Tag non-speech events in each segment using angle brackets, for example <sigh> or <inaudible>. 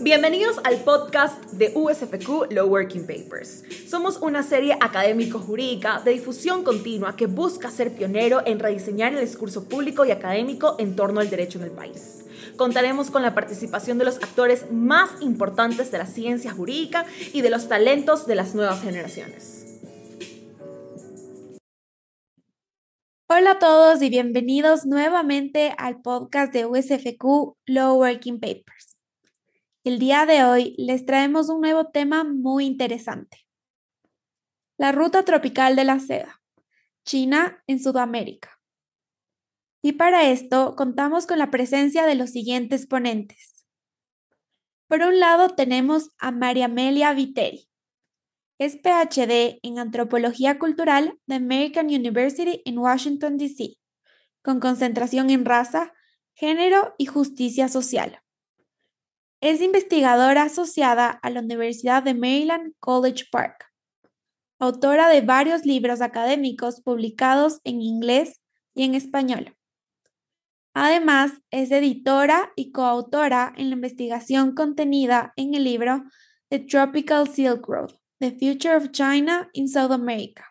Bienvenidos al podcast de USFQ Law Working Papers. Somos una serie académico-jurídica de difusión continua que busca ser pionero en rediseñar el discurso público y académico en torno al derecho en el país. Contaremos con la participación de los actores más importantes de la ciencia jurídica y de los talentos de las nuevas generaciones. Hola a todos y bienvenidos nuevamente al podcast de USFQ Law Working Papers. El día de hoy les traemos un nuevo tema muy interesante. La ruta tropical de la seda, China en Sudamérica. Y para esto contamos con la presencia de los siguientes ponentes. Por un lado tenemos a María Amelia Viteri. Es PhD en Antropología Cultural de American University en Washington, D.C., con concentración en raza, género y justicia social. Es investigadora asociada a la Universidad de Maryland College Park, autora de varios libros académicos publicados en inglés y en español. Además, es editora y coautora en la investigación contenida en el libro The Tropical Silk Road, The Future of China in South America.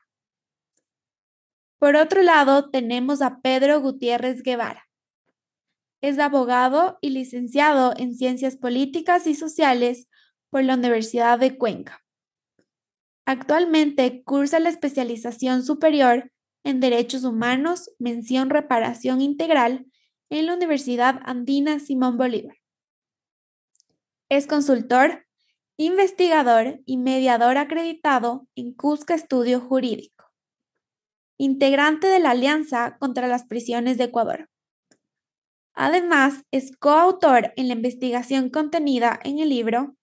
Por otro lado, tenemos a Pedro Gutiérrez Guevara, es abogado y licenciado en Ciencias Políticas y Sociales por la Universidad de Cuenca. Actualmente cursa la especialización superior en Derechos Humanos, mención reparación integral en la Universidad Andina Simón Bolívar. Es consultor, investigador y mediador acreditado en Cusca Estudio Jurídico. Integrante de la Alianza contra las Prisiones de Ecuador. Además, es coautor en la investigación contenida en el libro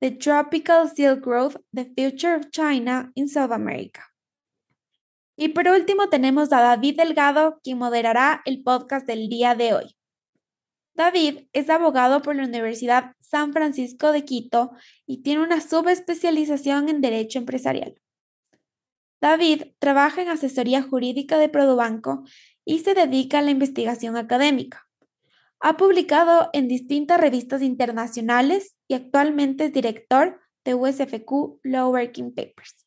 The Tropical Silk Road, The Future of China in South America. Y por último tenemos a David Delgado, quien moderará el podcast del día de hoy. David es abogado por la Universidad San Francisco de Quito y tiene una subespecialización en Derecho Empresarial. David trabaja en asesoría jurídica de Produbanco y se dedica a la investigación académica. Ha publicado en distintas revistas internacionales y actualmente es director de USFQ Law Working Papers.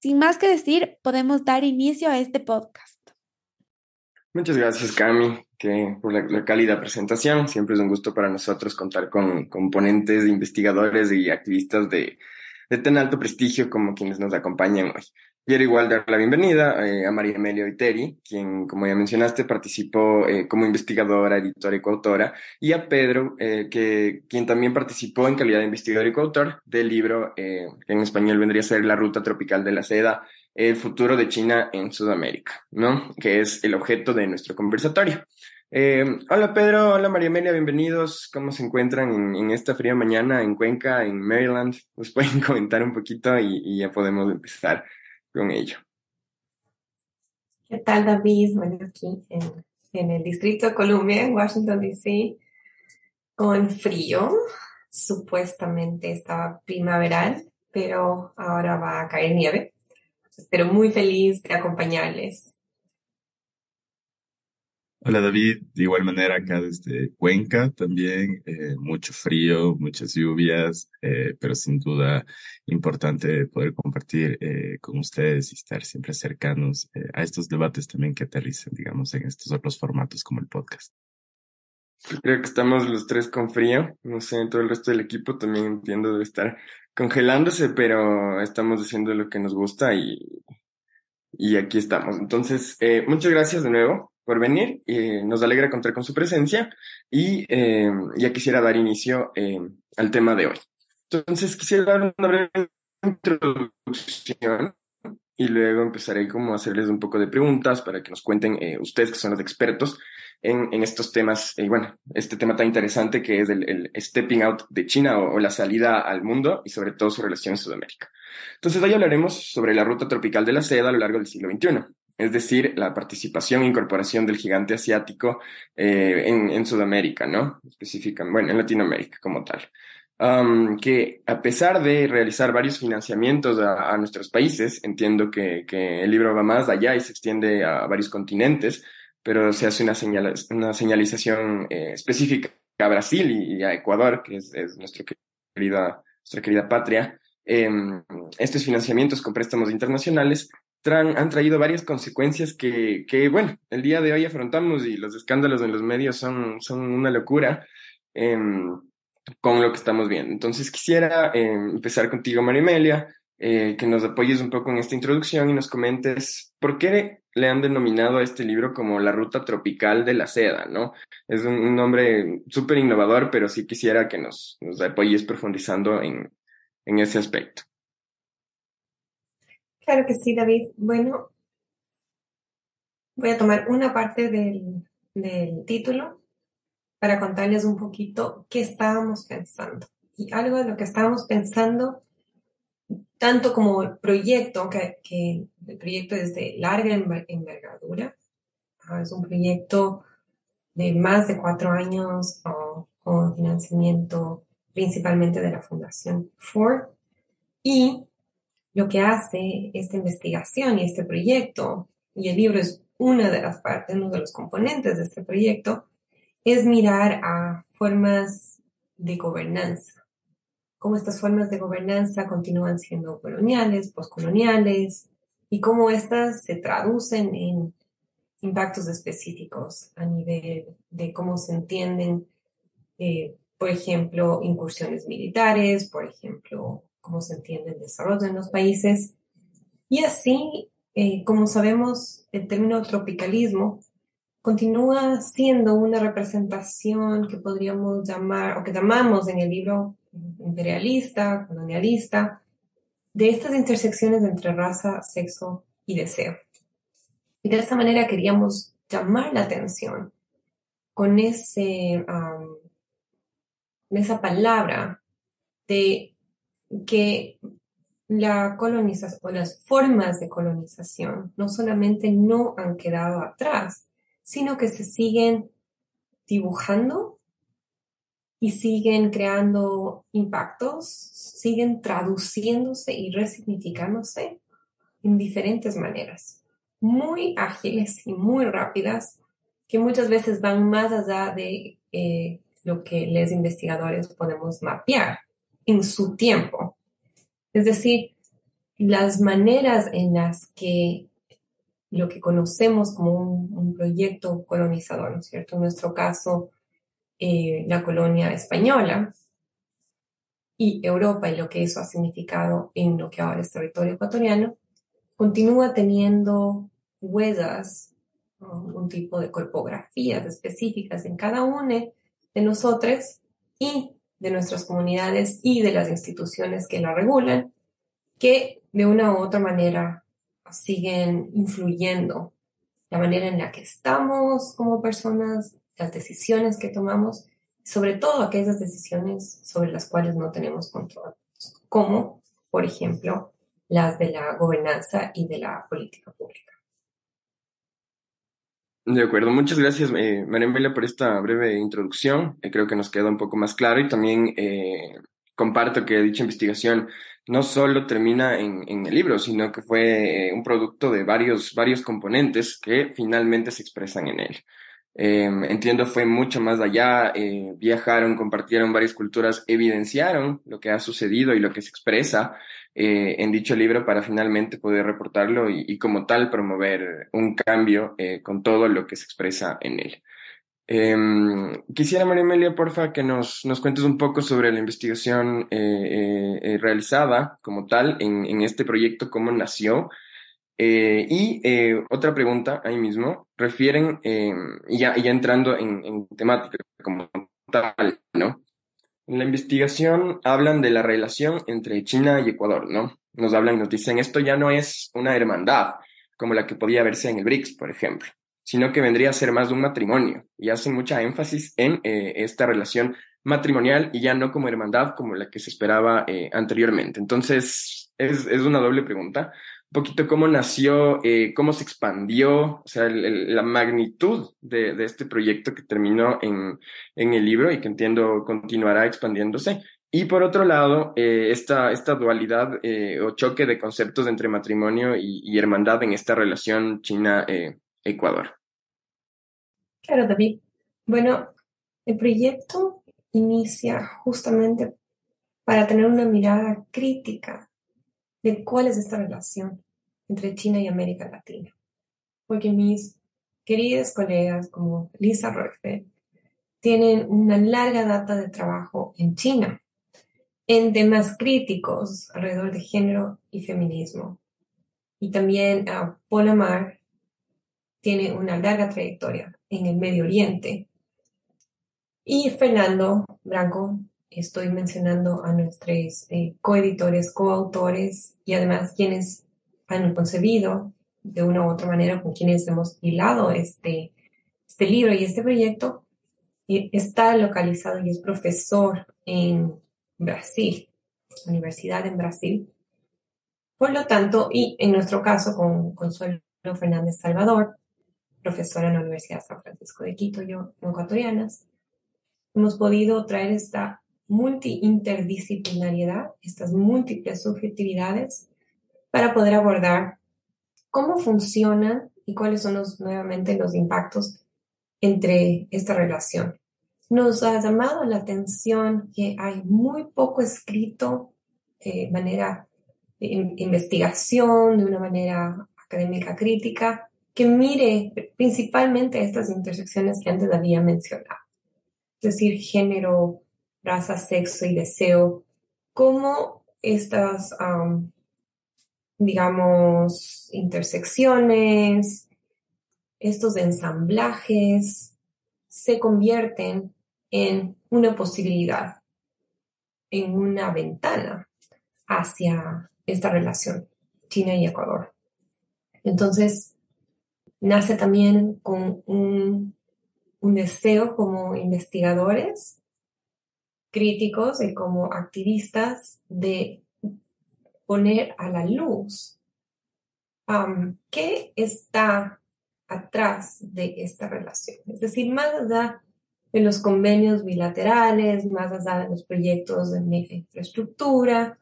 Sin más que decir, podemos dar inicio a este podcast. Muchas gracias, Cami, que, por la, cálida presentación. Siempre es un gusto para nosotros contar con componentes, investigadores y activistas de, de tan alto prestigio como quienes nos acompañan hoy. Quiero igual dar la bienvenida eh, a María Amelia Iteri, quien, como ya mencionaste, participó eh, como investigadora, editora y coautora, y a Pedro, eh, que, quien también participó en calidad de investigador y coautor del libro, que en español vendría a ser La Ruta Tropical de la Seda, el futuro de China en Sudamérica, ¿no? Que es el objeto de nuestro conversatorio. hola Pedro, hola María Amelia, bienvenidos. ¿Cómo se encuentran en, esta fría mañana en Cuenca, en Maryland? Nos pueden <laughs> comentar un poquito y ya podemos empezar con ello. ¿Qué tal, David? Bueno, aquí en, el Distrito de Columbia, en Washington, D.C., con frío. Supuestamente estaba primaveral, pero ahora va a caer nieve. Pero muy feliz de acompañarles Hola David, de igual manera acá desde Cuenca también, eh, mucho frío, muchas lluvias, eh, pero sin duda importante poder compartir eh, con ustedes y estar siempre cercanos a estos debates también que aterrizan, digamos, en estos otros formatos como el podcast. Creo que estamos los tres con frío, no sé, todo el resto del equipo también entiendo debe estar congelándose, pero estamos haciendo lo que nos gusta y, y aquí estamos. Entonces, muchas gracias de nuevo por venir. y nos alegra contar con su presencia y eh, ya quisiera dar inicio eh, al tema de hoy. Entonces quisiera dar una breve introducción y luego empezaré como a hacerles un poco de preguntas para que nos cuenten eh, ustedes que son los expertos en, en estos temas, y bueno, este tema tan interesante que es el, stepping out de China o, o, la salida al mundo y sobre todo su relación en Sudamérica. Entonces hoy hablaremos sobre la ruta tropical de la seda a lo largo del siglo XXI es decir, la participación e incorporación del gigante asiático eh, en, Sudamérica, ¿no? Específicamente, bueno, en Latinoamérica como tal. que a pesar de realizar varios financiamientos a, nuestros países, entiendo que, el libro va más allá y se extiende a varios continentes, pero se hace una, señalización eh, específica a Brasil y, a Ecuador, que es, es nuestra, querida, nuestra querida patria, em, estos financiamientos con préstamos internacionales han traído varias consecuencias que, que, bueno, el día de hoy afrontamos y los escándalos en los medios son, son una locura em, con lo que estamos viendo. Entonces quisiera em, empezar contigo, Marimelia, eh, que nos apoyes un poco en esta introducción y nos comentes por qué le han denominado a este libro como la ruta tropical de la seda, ¿no? Es un, nombre súper innovador, pero sí quisiera que nos, nos apoyes profundizando en, en ese aspecto. Claro que sí, David. Bueno, voy a tomar una parte del, del título para contarles un poquito qué estábamos pensando. Y algo de lo que estábamos pensando tanto como el proyecto, que, el proyecto es de larga envergadura, ah, es un proyecto de más de cuatro años con financiamiento principalmente de la Fundación Ford. Y lo que hace esta investigación y este proyecto, y el libro es una de las partes, uno de los componentes de este proyecto, es mirar a formas de gobernanza. Cómo estas formas de gobernanza continúan siendo coloniales, postcoloniales y cómo estas se traducen en impactos específicos a nivel de cómo se entienden, eh, por ejemplo, incursiones militares, por ejemplo, cómo se entiende el desarrollo en los países. Y así, eh, como sabemos, el término tropicalismo continúa siendo una representación que podríamos llamar, o que llamamos en el libro imperialista, colonialista, de estas intersecciones entre raza, sexo y deseo. Y de esta manera queríamos llamar la atención con ese, esa palabra de que la colonización o las formas de colonización no solamente no han quedado atrás, sino que se siguen dibujando y siguen creando impactos, siguen traduciéndose y resignificándose en diferentes maneras, muy ágiles y muy rápidas, que muchas veces van más allá de eh, lo que los investigadores podemos mapear en su tiempo. Es decir, las maneras en las que lo que conocemos como un, proyecto colonizador, ¿no es cierto? En nuestro caso, eh, la colonia española y Europa y lo que eso ha significado en lo que ahora es territorio ecuatoriano, continúa teniendo huellas, un tipo de corpografías específicas en cada una de nosotros y de nuestras comunidades y de las instituciones que la regulan, que de una u otra manera siguen influyendo la manera en la que estamos como personas, las decisiones que tomamos, sobre todo aquellas decisiones sobre las cuales no tenemos control, como, por ejemplo, las de la gobernanza y de la política pública. De acuerdo, muchas gracias, eh, María por esta breve introducción. Eh, creo que nos queda un poco más claro y también eh, comparto que dicha investigación no solo termina en, en el libro, sino que fue eh, un producto de varios, varios componentes que finalmente se expresan en él. Em, entiendo fue mucho más allá, eh, viajaron, compartieron varias culturas, evidenciaron lo que ha sucedido y lo que se expresa eh, en dicho libro para finalmente poder reportarlo y, como tal promover un cambio eh, con todo lo que se expresa en él. Em, quisiera, María Amelia, porfa, que nos, nos cuentes un poco sobre la investigación realizada como tal en, en este proyecto, cómo nació eh, y eh, otra pregunta ahí mismo, refieren, eh, ya, ya entrando en, en, temática como tal, ¿no? En la investigación hablan de la relación entre China y Ecuador, ¿no? Nos hablan, nos dicen, esto ya no es una hermandad como la que podía verse en el BRICS, por ejemplo, sino que vendría a ser más un matrimonio y hacen mucha énfasis en esta relación matrimonial y ya no como hermandad como la que se esperaba anteriormente. Entonces, es, es una doble pregunta poquito cómo nació, eh, cómo se expandió, o sea, la magnitud de, de, este proyecto que terminó en, en, el libro y que entiendo continuará expandiéndose. Y por otro lado, eh, esta, esta dualidad eh, o choque de conceptos entre matrimonio y, y hermandad en esta relación China-Ecuador. claro, David. Bueno, El proyecto inicia justamente para tener una mirada crítica de cuál es esta relación entre China y América Latina. Porque mis queridos colegas como Lisa Rockfeld tienen una larga data de trabajo en China en temas críticos alrededor de género y feminismo. Y también uh, Paul Amar tiene una larga trayectoria en el Medio Oriente. Y Fernando Branco, estoy mencionando a nuestros eh, coeditores, coautores y además quienes han concebido de una u otra manera con quienes hemos hilado este, este libro y este proyecto, y está localizado y es profesor en Brasil, universidad en Brasil. Por lo tanto, y en nuestro caso con Consuelo Fernández Salvador, profesora en la Universidad de San Francisco de Quito, yo, ecuatorianas, hemos podido traer esta multi-interdisciplinariedad, estas múltiples subjetividades, para poder abordar cómo funcionan y cuáles son los, nuevamente los impactos entre esta relación. Nos ha llamado la atención que hay muy poco escrito de manera de investigación, de una manera académica crítica, que mire principalmente estas intersecciones que antes había mencionado. Es decir, género, raza, sexo y deseo, cómo estas, digamos, intersecciones, estos ensamblajes se convierten en una posibilidad, en una ventana hacia esta relación China y Ecuador. Entonces, nace también con un, un deseo como investigadores críticos y como activistas de poner a la luz um, qué está atrás de esta relación. Es decir, más allá de los convenios bilaterales, más allá de los proyectos de infraestructura,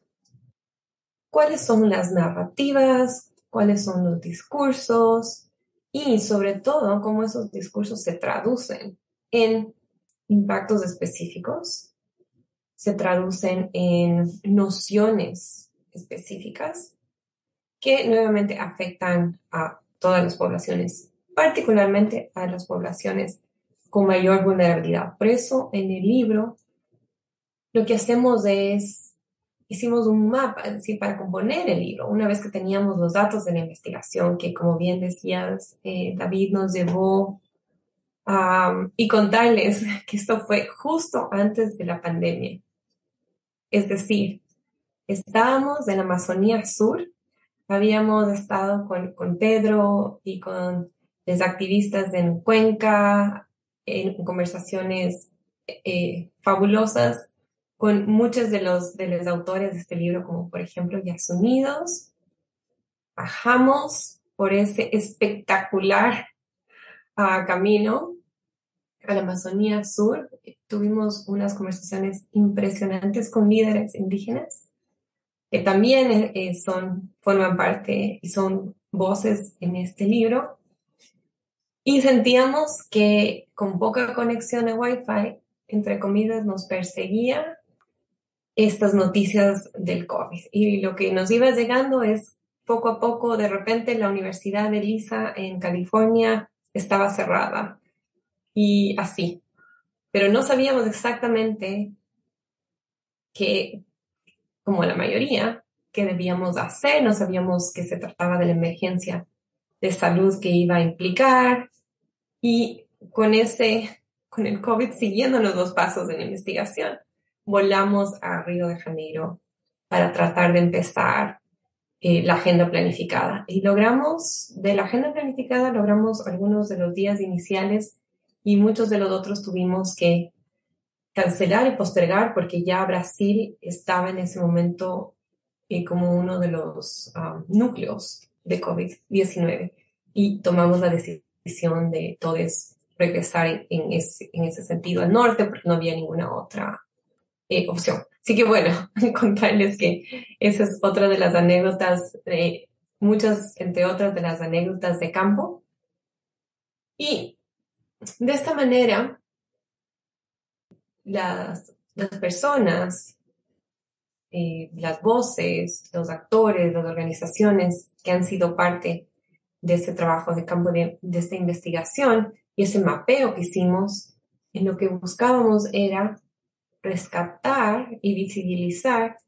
cuáles son las narrativas, cuáles son los discursos, y sobre todo cómo esos discursos se traducen en impactos específicos, se traducen en nociones específicas que nuevamente afectan a todas las poblaciones, particularmente a las poblaciones con mayor vulnerabilidad. Por eso en el libro lo que hacemos es hicimos un mapa, es para componer el libro, una vez que teníamos los datos de la investigación, que como bien decías, eh, David nos llevó y contarles <laughs> que esto fue justo antes de la pandemia. Es decir, estábamos en la Amazonía Sur, habíamos estado con, con Pedro y con los activistas en Cuenca, en conversaciones eh, fabulosas con muchos de los, de los autores de este libro, como por ejemplo Unidos. Bajamos por ese espectacular uh, camino a la Amazonía Sur. Tuvimos unas conversaciones impresionantes con líderes indígenas que también eh, eh, son, forman parte y son voces en este libro. Y sentíamos que con poca conexión de Wi-Fi, entre comillas, nos perseguía estas noticias del COVID. Y lo que nos iba llegando es poco a poco, de repente la Universidad de Lisa en California estaba cerrada y así. Pero no sabíamos exactamente que, como la mayoría, qué debíamos hacer, no sabíamos que se trataba de la emergencia de salud que iba a implicar y con ese, con el COVID siguiendo los dos pasos de la investigación volamos a Río de Janeiro para tratar de empezar eh, la agenda planificada. Y logramos, de la agenda planificada, logramos algunos de los días iniciales y muchos de los otros tuvimos que cancelar y postergar porque ya Brasil estaba en ese momento eh, como uno de los um, núcleos de COVID-19 y tomamos la decisión de todos regresar en, ese, en ese sentido al norte porque no había ninguna otra eh, opción. Así que bueno, <laughs> contarles que esa es otra de las anécdotas, muchas, entre otras de las anécdotas de campo. Y de esta manera, las, las personas, eh, las voces, los actores, las organizaciones que han sido parte de este trabajo de campo de, de esta investigación y ese mapeo que hicimos, en lo que buscábamos era rescatar y visibilizar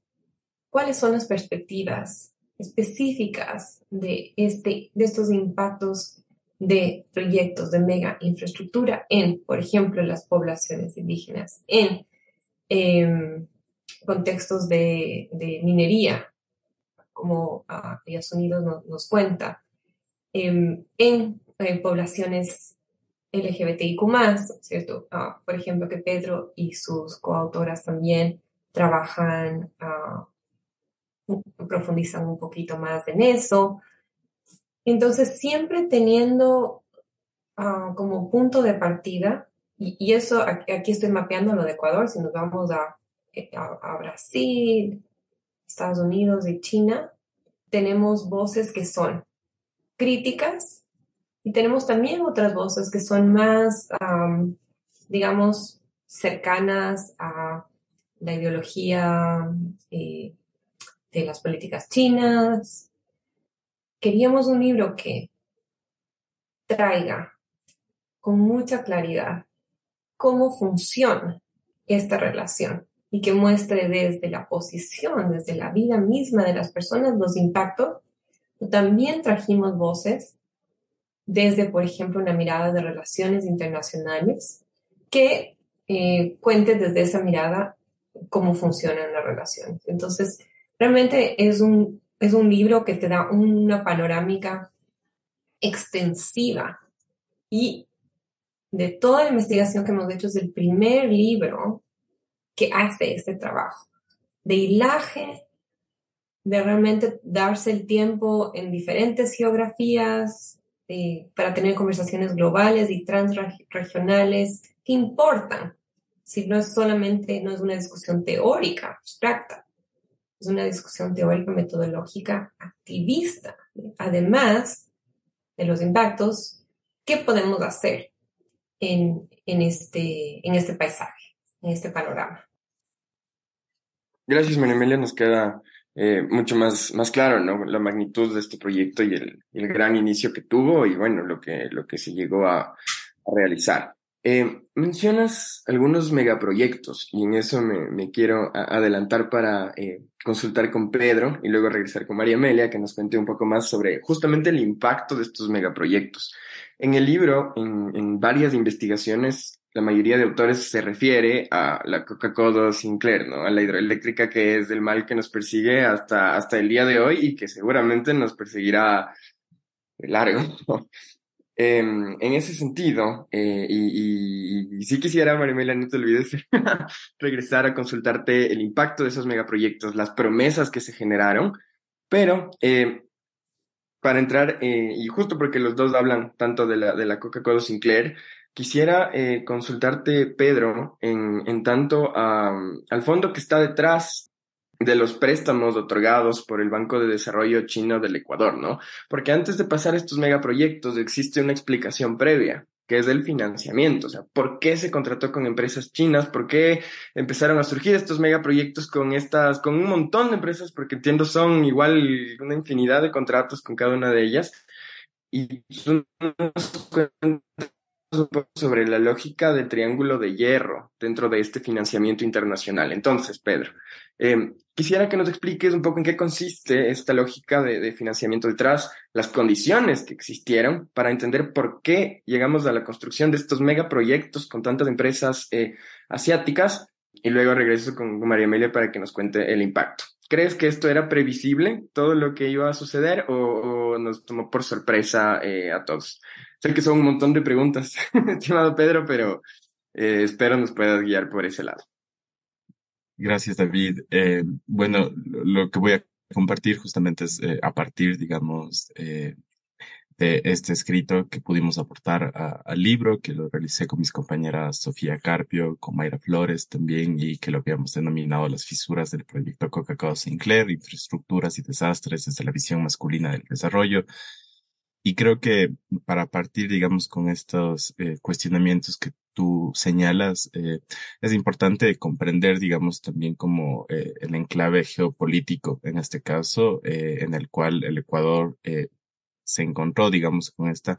cuáles son las perspectivas específicas de, este, de estos impactos de proyectos de mega infraestructura en, por ejemplo, las poblaciones indígenas, en em, contextos de, minería, como uh, Unidos nos cuenta, em, en, en poblaciones LGBTIQ+, ¿cierto? Ah, por ejemplo, que Pedro y sus coautoras también trabajan, uh, profundizan un poquito más en eso. Entonces, siempre teniendo uh, como punto de partida, y, eso aquí estoy mapeando lo de Ecuador, si nos vamos a, a Brasil, Estados Unidos y China, tenemos voces que son críticas y tenemos también otras voces que son más, digamos, cercanas a la ideología eh, de las políticas chinas. Queríamos un libro que traiga con mucha claridad cómo funciona esta relación y que muestre desde la posición, desde la vida misma de las personas los impactos. También trajimos voces desde, por ejemplo, una mirada de relaciones internacionales que eh, cuente desde esa mirada cómo funcionan las relaciones. Entonces, realmente es un, es un libro que te da una panorámica extensiva. Y de toda la investigación que hemos hecho es el primer libro que hace este trabajo. De hilaje, de realmente darse el tiempo en diferentes geografías, eh, para tener conversaciones globales y transregionales que importan. Si no es solamente, no es una discusión teórica, abstracta, es una discusión teórica, metodológica, activista. Además de los impactos, ¿qué podemos hacer en, en, este, en este paisaje, en este panorama? Gracias, María Nos queda eh, mucho más, más claro, ¿no? La magnitud de este proyecto y el, el gran inicio que tuvo y bueno, lo que, lo que se llegó a realizar. Eh, mencionas algunos megaproyectos y en eso me, me quiero adelantar para eh, consultar con Pedro y luego regresar con María Amelia que nos cuente un poco más sobre justamente el impacto de estos megaproyectos. En el libro, en, en varias investigaciones, la mayoría de autores se refiere a la Coca-Cola Sinclair, ¿no? A la hidroeléctrica que es el mal que nos persigue hasta, hasta el día de hoy y que seguramente nos perseguirá largo. Em, en ese sentido, eh, y, y, sí quisiera, Marimela, no te olvides, <laughs> regresar a consultarte el impacto de esos megaproyectos, las promesas que se generaron, pero eh, para entrar, eh, y justo porque los dos hablan tanto de la, de la Coca-Cola Sinclair, Quisiera eh, consultarte, Pedro, en, en tanto al fondo que está detrás de los préstamos otorgados por el Banco de Desarrollo Chino del Ecuador, ¿no? Porque antes de pasar estos megaproyectos existe una explicación previa, que es el financiamiento, o sea, ¿por qué se contrató con empresas chinas? ¿Por qué empezaron a surgir estos megaproyectos con estas, con un montón de empresas? Porque entiendo son igual una infinidad de contratos con cada una de ellas. Y son sobre la lógica del triángulo de hierro dentro de este financiamiento internacional. Entonces, Pedro, eh, quisiera que nos expliques un poco en qué consiste esta lógica de, financiamiento detrás, las condiciones que existieron para entender por qué llegamos a la construcción de estos megaproyectos con tantas empresas eh, asiáticas y luego regreso con María Amelia para que nos cuente el impacto. ¿Crees que esto era previsible, todo lo que iba a suceder, o, nos tomó por sorpresa eh, a todos? Sé que son un montón de preguntas, <laughs> estimado Pedro, pero eh, espero nos puedas guiar por ese lado. Gracias, David. Eh, bueno, lo que voy a compartir justamente es eh, a partir, digamos, de este escrito que pudimos aportar al libro, que lo realicé con mis compañeras Sofía Carpio, con Mayra Flores también, y que lo habíamos denominado las fisuras del proyecto Coca-Cola Sinclair, infraestructuras y desastres desde la visión masculina del desarrollo, y creo que para partir, digamos, con estos eh, cuestionamientos que tú señalas, eh, es importante comprender, digamos, también como eh, el enclave geopolítico, en este caso, en el cual el Ecuador se encontró, digamos, con esta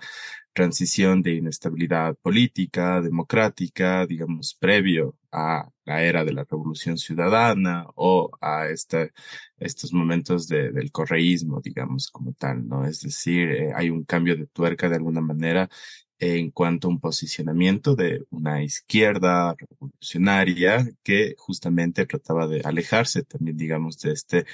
transición de inestabilidad política, democrática, digamos, previo a la era de la revolución ciudadana o a este, estos momentos de, del correísmo, digamos, como tal, ¿no? Es decir, hay un cambio de tuerca de alguna manera en cuanto a un posicionamiento de una izquierda revolucionaria que justamente trataba de alejarse también, digamos, de este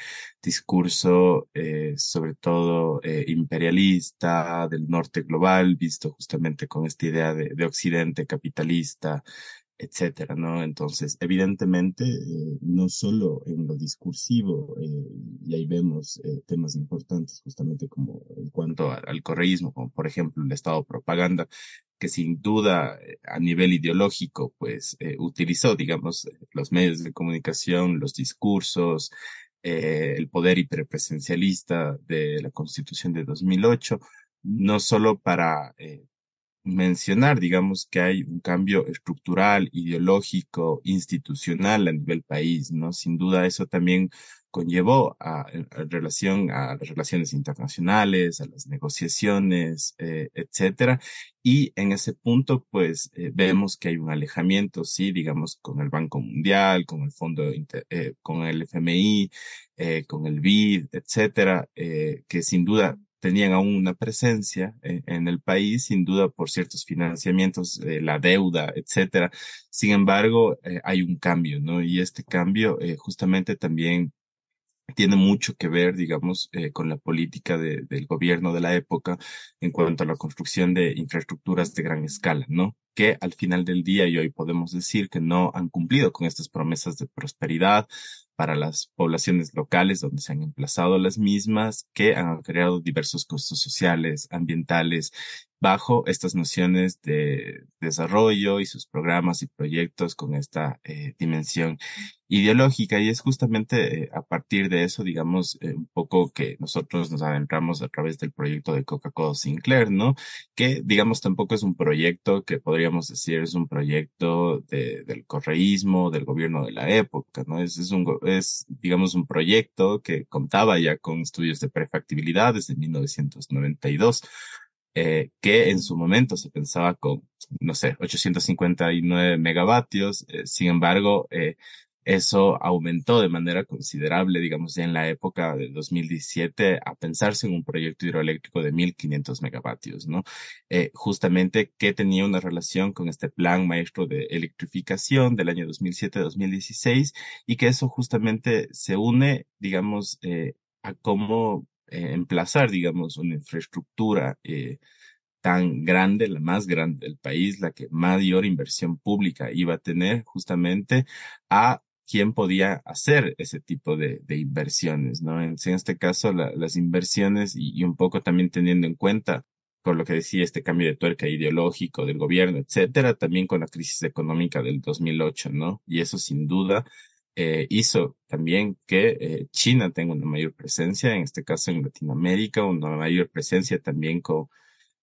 discurso, eh, sobre todo eh, imperialista del norte global, visto justamente con esta idea de, de Occidente capitalista, etcétera, ¿no? Entonces, evidentemente, eh, no solo en lo discursivo, eh, y ahí vemos eh, temas importantes justamente como en cuanto al correísmo, como por ejemplo el Estado propaganda, que sin duda a nivel ideológico, pues utilizó, digamos, los medios de comunicación, los discursos, el poder hiperpresencialista de la Constitución de 2008, no solo para mencionar, digamos, que hay un cambio estructural, ideológico, institucional a nivel país, ¿no? Sin duda eso también conllevó a, relación a las relaciones internacionales, a las negociaciones, eh, etcétera. Y en ese punto, pues, eh, vemos que hay un alejamiento, sí, digamos, con el Banco Mundial, con el Fondo, eh, con el FMI, con el BID, etcétera, que sin duda tenían aún una presencia eh, en, el país, sin duda por ciertos financiamientos, la deuda, etcétera. Sin embargo, eh, hay un cambio, ¿no? Y este cambio eh, justamente también tiene mucho que ver, digamos, con la política de, del gobierno de la época en cuanto a la construcción de infraestructuras de gran escala, ¿no? Que al final del día y hoy podemos decir que no han cumplido con estas promesas de prosperidad, para las poblaciones locales donde se han emplazado las mismas, que han creado diversos costos sociales, ambientales, bajo estas nociones de desarrollo y sus programas y proyectos con esta eh, dimensión ideológica. Y es justamente eh, a partir de eso, digamos, eh, un poco que nosotros nos adentramos a través del proyecto de Coca-Cola Sinclair, ¿no? Que, digamos, tampoco es un proyecto que podríamos decir es un proyecto de, del correísmo, del gobierno de la época, ¿no? Es, es, un, es, digamos, un proyecto que contaba ya con estudios de prefactibilidad desde 1992 eh, que en su momento se pensaba con, no sé, 859 megavatios. Eh, sin embargo, eh, eso aumentó de manera considerable, digamos, en la época de 2017 a pensarse en un proyecto hidroeléctrico de 1500 megavatios, ¿no? Eh, justamente que tenía una relación con este plan maestro de electrificación del año 2007-2016 y que eso justamente se une, digamos, eh, a cómo eh, emplazar, digamos, una infraestructura eh, tan grande, la más grande del país, la que mayor inversión pública iba a tener justamente a quién podía hacer ese tipo de, inversiones, ¿no? En, este caso, las inversiones y, un poco también teniendo en cuenta, por lo que decía este cambio de tuerca ideológico del gobierno, etcétera, también con la crisis económica del 2008, ¿no? Y eso sin duda eh, hizo también que eh, China tenga una mayor presencia, en este caso en Latinoamérica, una mayor presencia también con,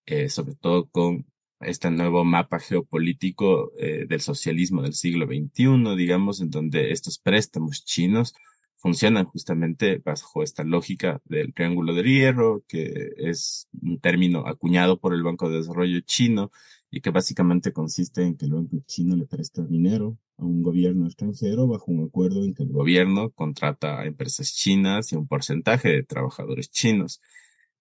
eh, sobre todo con este nuevo mapa geopolítico del socialismo del siglo XXI, digamos, en donde estos préstamos chinos funcionan justamente bajo esta lógica del triángulo de hierro, que es un término acuñado por el Banco de Desarrollo chino y que básicamente consiste en que el banco chino le presta dinero a un gobierno extranjero bajo un acuerdo en que el gobierno contrata a empresas chinas y un porcentaje de trabajadores chinos.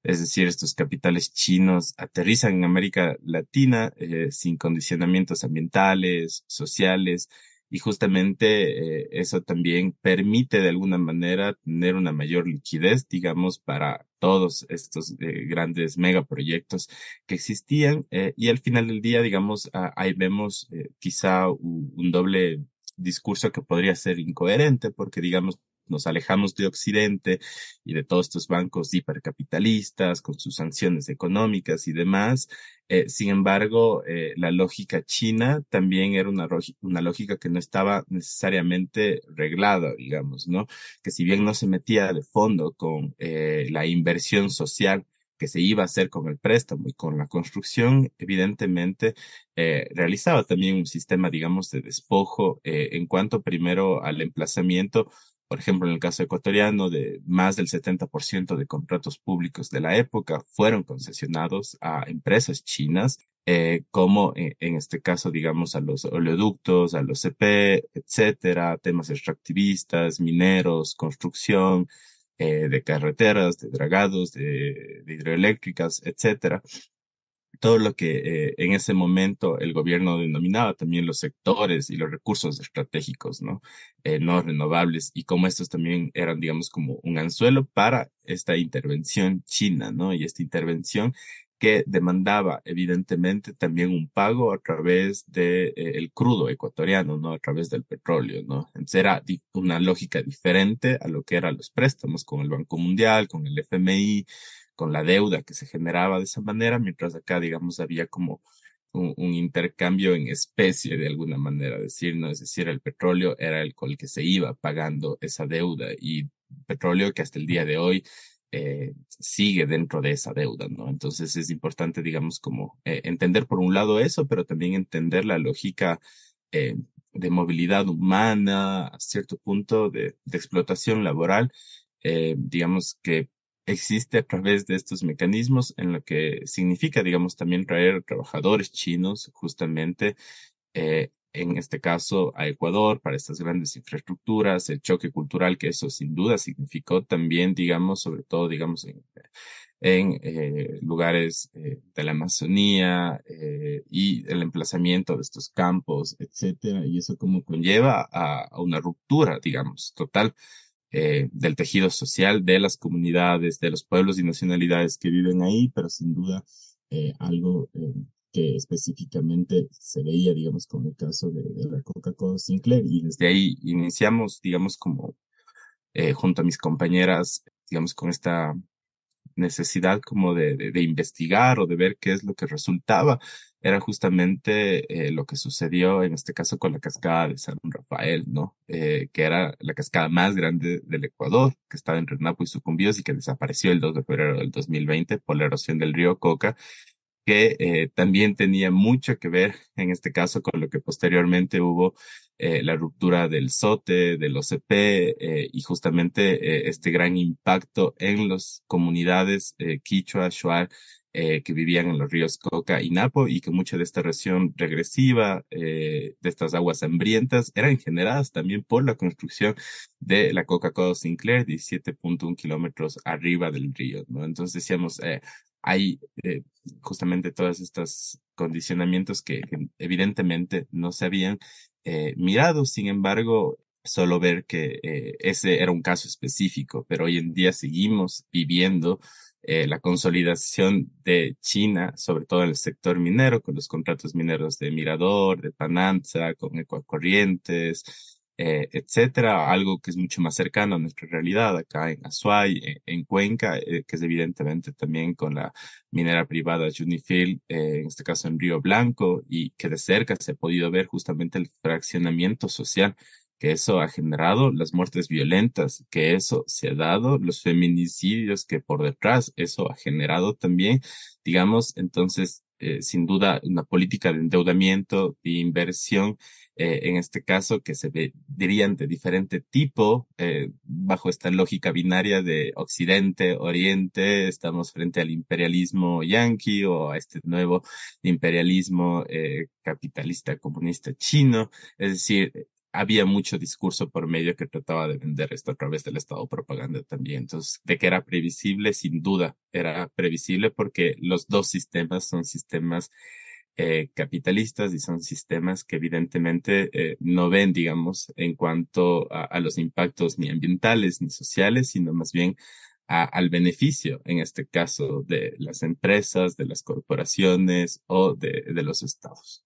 Es decir, estos capitales chinos aterrizan en América Latina eh, sin condicionamientos ambientales, sociales, y justamente eh, eso también permite de alguna manera tener una mayor liquidez, digamos, para todos estos eh, grandes megaproyectos que existían eh, y al final del día, digamos, ah, ahí vemos quizá un doble discurso que podría ser incoherente porque, digamos, nos alejamos de Occidente y de todos estos bancos hipercapitalistas con sus sanciones económicas y demás. Eh, sin embargo, eh, la lógica china también era una, una lógica que no estaba necesariamente reglada, digamos, ¿no? Que si bien no se metía de fondo con eh, la inversión social que se iba a hacer con el préstamo y con la construcción, evidentemente realizaba también un sistema, digamos, de despojo en cuanto primero al emplazamiento, por ejemplo, en el caso ecuatoriano, de más del 70% de contratos públicos de la época fueron concesionados a empresas chinas, eh, como en, este caso, digamos, a los oleoductos, a los CP, etcétera, temas extractivistas, mineros, construcción, eh, de carreteras, de dragados, de, hidroeléctricas, etcétera. Todo lo que eh, en ese momento el gobierno denominaba también los sectores y los recursos estratégicos, ¿no? Eh, no renovables y como estos también eran, digamos, como un anzuelo para esta intervención china, ¿no? Y esta intervención que demandaba evidentemente también un pago a través del de, eh, el crudo ecuatoriano, ¿no? A través del petróleo, ¿no? Entonces era una lógica diferente a lo que eran los préstamos con el Banco Mundial, con el FMI, con la deuda que se generaba de esa manera, mientras acá, digamos, había como un, intercambio en especie de alguna manera, decir, ¿no? Es decir, el petróleo era el con el que se iba pagando esa deuda y petróleo que hasta el día de hoy eh, sigue dentro de esa deuda, ¿no? Entonces es importante, digamos, como eh, entender por un lado eso, pero también entender la lógica eh, de movilidad humana, a cierto punto de, de explotación laboral, digamos que existe a través de estos mecanismos en lo que significa, digamos, también traer trabajadores chinos justamente en este caso a Ecuador para estas grandes infraestructuras, el choque cultural que eso sin duda significó también, digamos, sobre todo, digamos, en, en eh, lugares eh, de la Amazonía eh, y el emplazamiento de estos campos, etcétera, y eso como conlleva a, a una ruptura, digamos, total del tejido social de las comunidades, de los pueblos y nacionalidades que viven ahí, pero sin duda algo que específicamente se veía, digamos, con el caso de, la Coca-Cola Sinclair. Y desde ahí iniciamos, digamos, como eh, junto a mis compañeras, digamos, con esta necesidad como de, investigar o de ver qué es lo que resultaba, era justamente eh, lo que sucedió en este caso con la cascada de San Rafael, ¿no? Eh, que era la cascada más grande del Ecuador, que estaba entre Napo y Sucumbíos y que desapareció el 2 de febrero del 2020 por la erosión del río Coca que eh, también tenía mucho que ver en este caso con lo que posteriormente hubo la ruptura del SOTE, del OCP y justamente este gran impacto en las comunidades quichua, shuar, que vivían en los ríos Coca y Napo y que mucha de esta erosión regresiva de estas aguas hambrientas eran generadas también por la construcción de la Coca-Cola Sinclair, 17.1 kilómetros arriba del río, ¿no? Entonces decíamos, hay eh, justamente todos estos condicionamientos que, evidentemente no se habían eh, mirado. Sin embargo, solo ver que eh, ese era un caso específico, pero hoy en día seguimos viviendo la consolidación de China, sobre todo en el sector minero, con los contratos mineros de Mirador, de Pananza, con Ecuacorrientes, eh, etcétera, algo que es mucho más cercano a nuestra realidad acá en Azuay, en, Cuenca, eh, que es evidentemente también con la minera privada Junifil, eh, en este caso en Río Blanco, y que de cerca se ha podido ver justamente el fraccionamiento social que eso ha generado, las muertes violentas que eso se ha dado, los feminicidios que por detrás eso ha generado también, digamos, entonces, sin duda, una política de endeudamiento, de inversión eh, en este caso, que se dirían de diferente tipo, eh, bajo esta lógica binaria de Occidente, Oriente, estamos frente al imperialismo yanqui o a este nuevo imperialismo eh, capitalista comunista chino, es decir, había mucho discurso por medio que trataba de vender esto a través del Estado propaganda también. Entonces, de que era previsible, sin duda, era previsible porque los dos sistemas son sistemas eh, capitalistas y son sistemas que evidentemente eh, no ven, digamos, en cuanto a, los impactos ni ambientales ni sociales, sino más bien al beneficio, en este caso, de las empresas, de las corporaciones o de, los estados.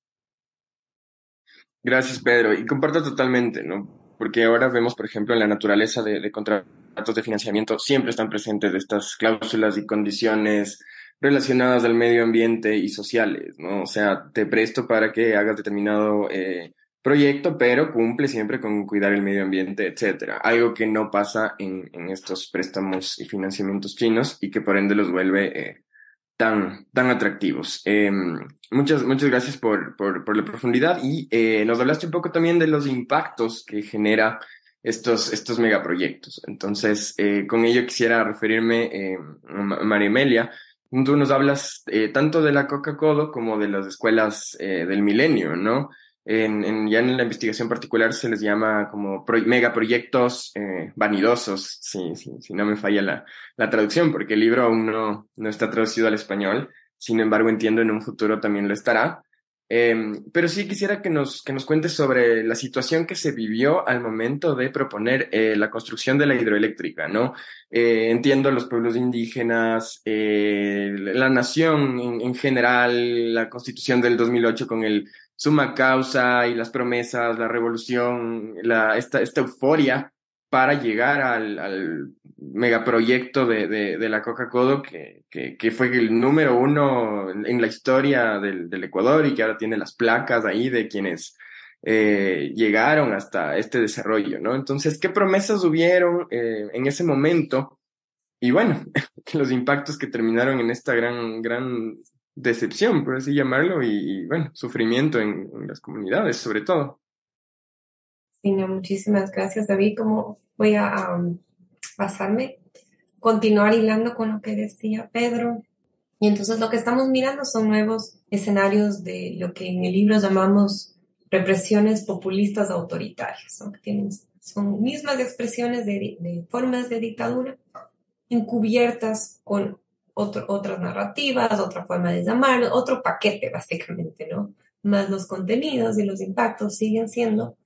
Gracias, Pedro. Y comparto totalmente, ¿no? Porque ahora vemos, por ejemplo, en la naturaleza de, contratos de financiamiento, siempre están presentes estas cláusulas y condiciones relacionadas al medio ambiente y sociales, ¿no? O sea, te presto para que hagas determinado eh, proyecto, pero cumple siempre con cuidar el medio ambiente, etcétera. Algo que no pasa en, en estos préstamos y financiamientos chinos y que por ende los vuelve eh, tan, tan atractivos. Eh, muchas, muchas gracias por, por, por la profundidad y eh, nos hablaste un poco también de los impactos que genera estos, estos megaproyectos. Entonces, eh, con ello quisiera referirme, eh, María Emilia, tú nos hablas eh, tanto de la Coca-Cola como de las escuelas eh, del milenio, ¿no? En, en, ya en la investigación particular se les llama como pro, megaproyectos eh, vanidosos, si, si, si, no me falla la, la traducción, porque el libro aún no, no está traducido al español, sin embargo entiendo en un futuro también lo estará. Eh, pero sí quisiera que nos, que nos cuentes sobre la situación que se vivió al momento de proponer eh, la construcción de la hidroeléctrica, ¿no? Eh, entiendo los pueblos indígenas, eh, la nación en, en, general, la constitución del 2008 con el suma causa y las promesas, la revolución, la, esta, esta euforia para llegar al, al megaproyecto de, de, de la Coca-Cola, que, que, que, fue el número uno en la historia del, del, Ecuador y que ahora tiene las placas ahí de quienes eh, llegaron hasta este desarrollo, ¿no? Entonces, ¿qué promesas hubieron eh, en ese momento? Y bueno, <laughs> los impactos que terminaron en esta gran, gran decepción, por así llamarlo, y, y bueno, sufrimiento en, en las comunidades, sobre todo. Sí, no, muchísimas gracias, David. Como voy a um, pasarme, continuar hilando con lo que decía Pedro. Y entonces lo que estamos mirando son nuevos escenarios de lo que en el libro llamamos represiones populistas autoritarias, ¿no? que tienen, son mismas expresiones de, de, formas de dictadura encubiertas con otro, otras narrativas, otra forma de llamarlo, otro paquete <laughs> básicamente, ¿no? Más los contenidos y los impactos siguen siendo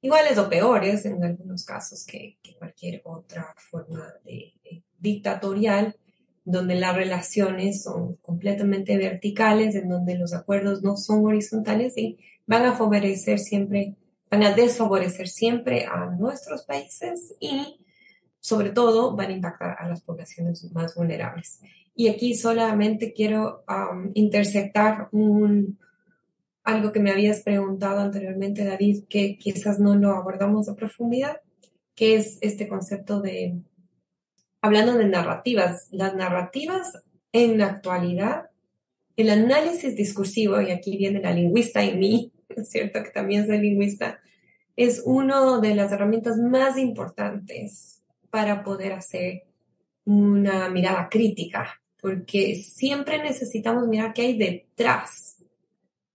iguales o peores en algunos casos que, que cualquier otra forma de, de, dictatorial, donde las relaciones son completamente verticales, en donde los acuerdos no son horizontales y van a favorecer siempre, van a desfavorecer siempre a nuestros países y sobre todo van a impactar a las poblaciones más vulnerables. Y aquí solamente quiero um, intersectar un, algo que me habías preguntado anteriormente, David, que quizás no lo abordamos a profundidad, que es este concepto de, hablando de narrativas, las narrativas en la actualidad, el análisis discursivo, y aquí viene la lingüista en mí, <laughs> es cierto que también soy lingüista, es una de las herramientas más importantes para poder hacer una mirada crítica, porque siempre necesitamos mirar qué hay detrás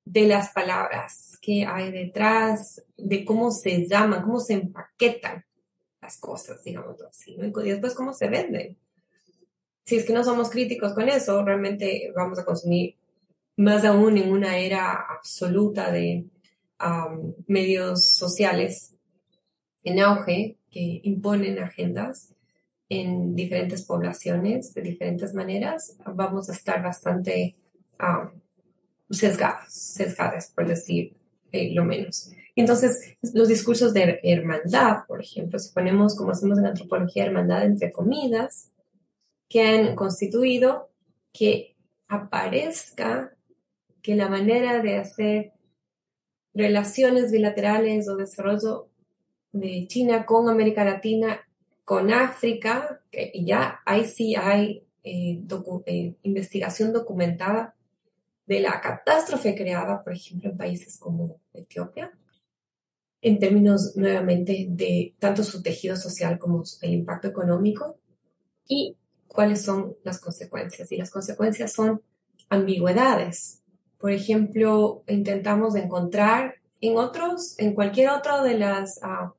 de las palabras que hay detrás, de cómo se llaman, cómo se empaquetan las cosas, digamos así, y después cómo se venden. Si es que no somos críticos con eso, realmente vamos a consumir más aún en una era absoluta de medios sociales en auge que imponen agendas en diferentes poblaciones de diferentes maneras, vamos a estar bastante um, sesgadas, sesgadas, por decir eh, lo menos. Entonces, los discursos de hermandad, por ejemplo, si ponemos, como hacemos en antropología, hermandad entre comidas, que han constituido que aparezca que la manera de hacer relaciones bilaterales o desarrollo de China con América Latina, con África, que ya ahí sí hay eh, docu eh, investigación documentada de la catástrofe creada, por ejemplo, en países como Etiopía, en términos nuevamente de tanto su tejido social como el impacto económico y cuáles son las consecuencias. Y las consecuencias son ambigüedades. Por ejemplo, intentamos encontrar en otros, en cualquier otro de los uh,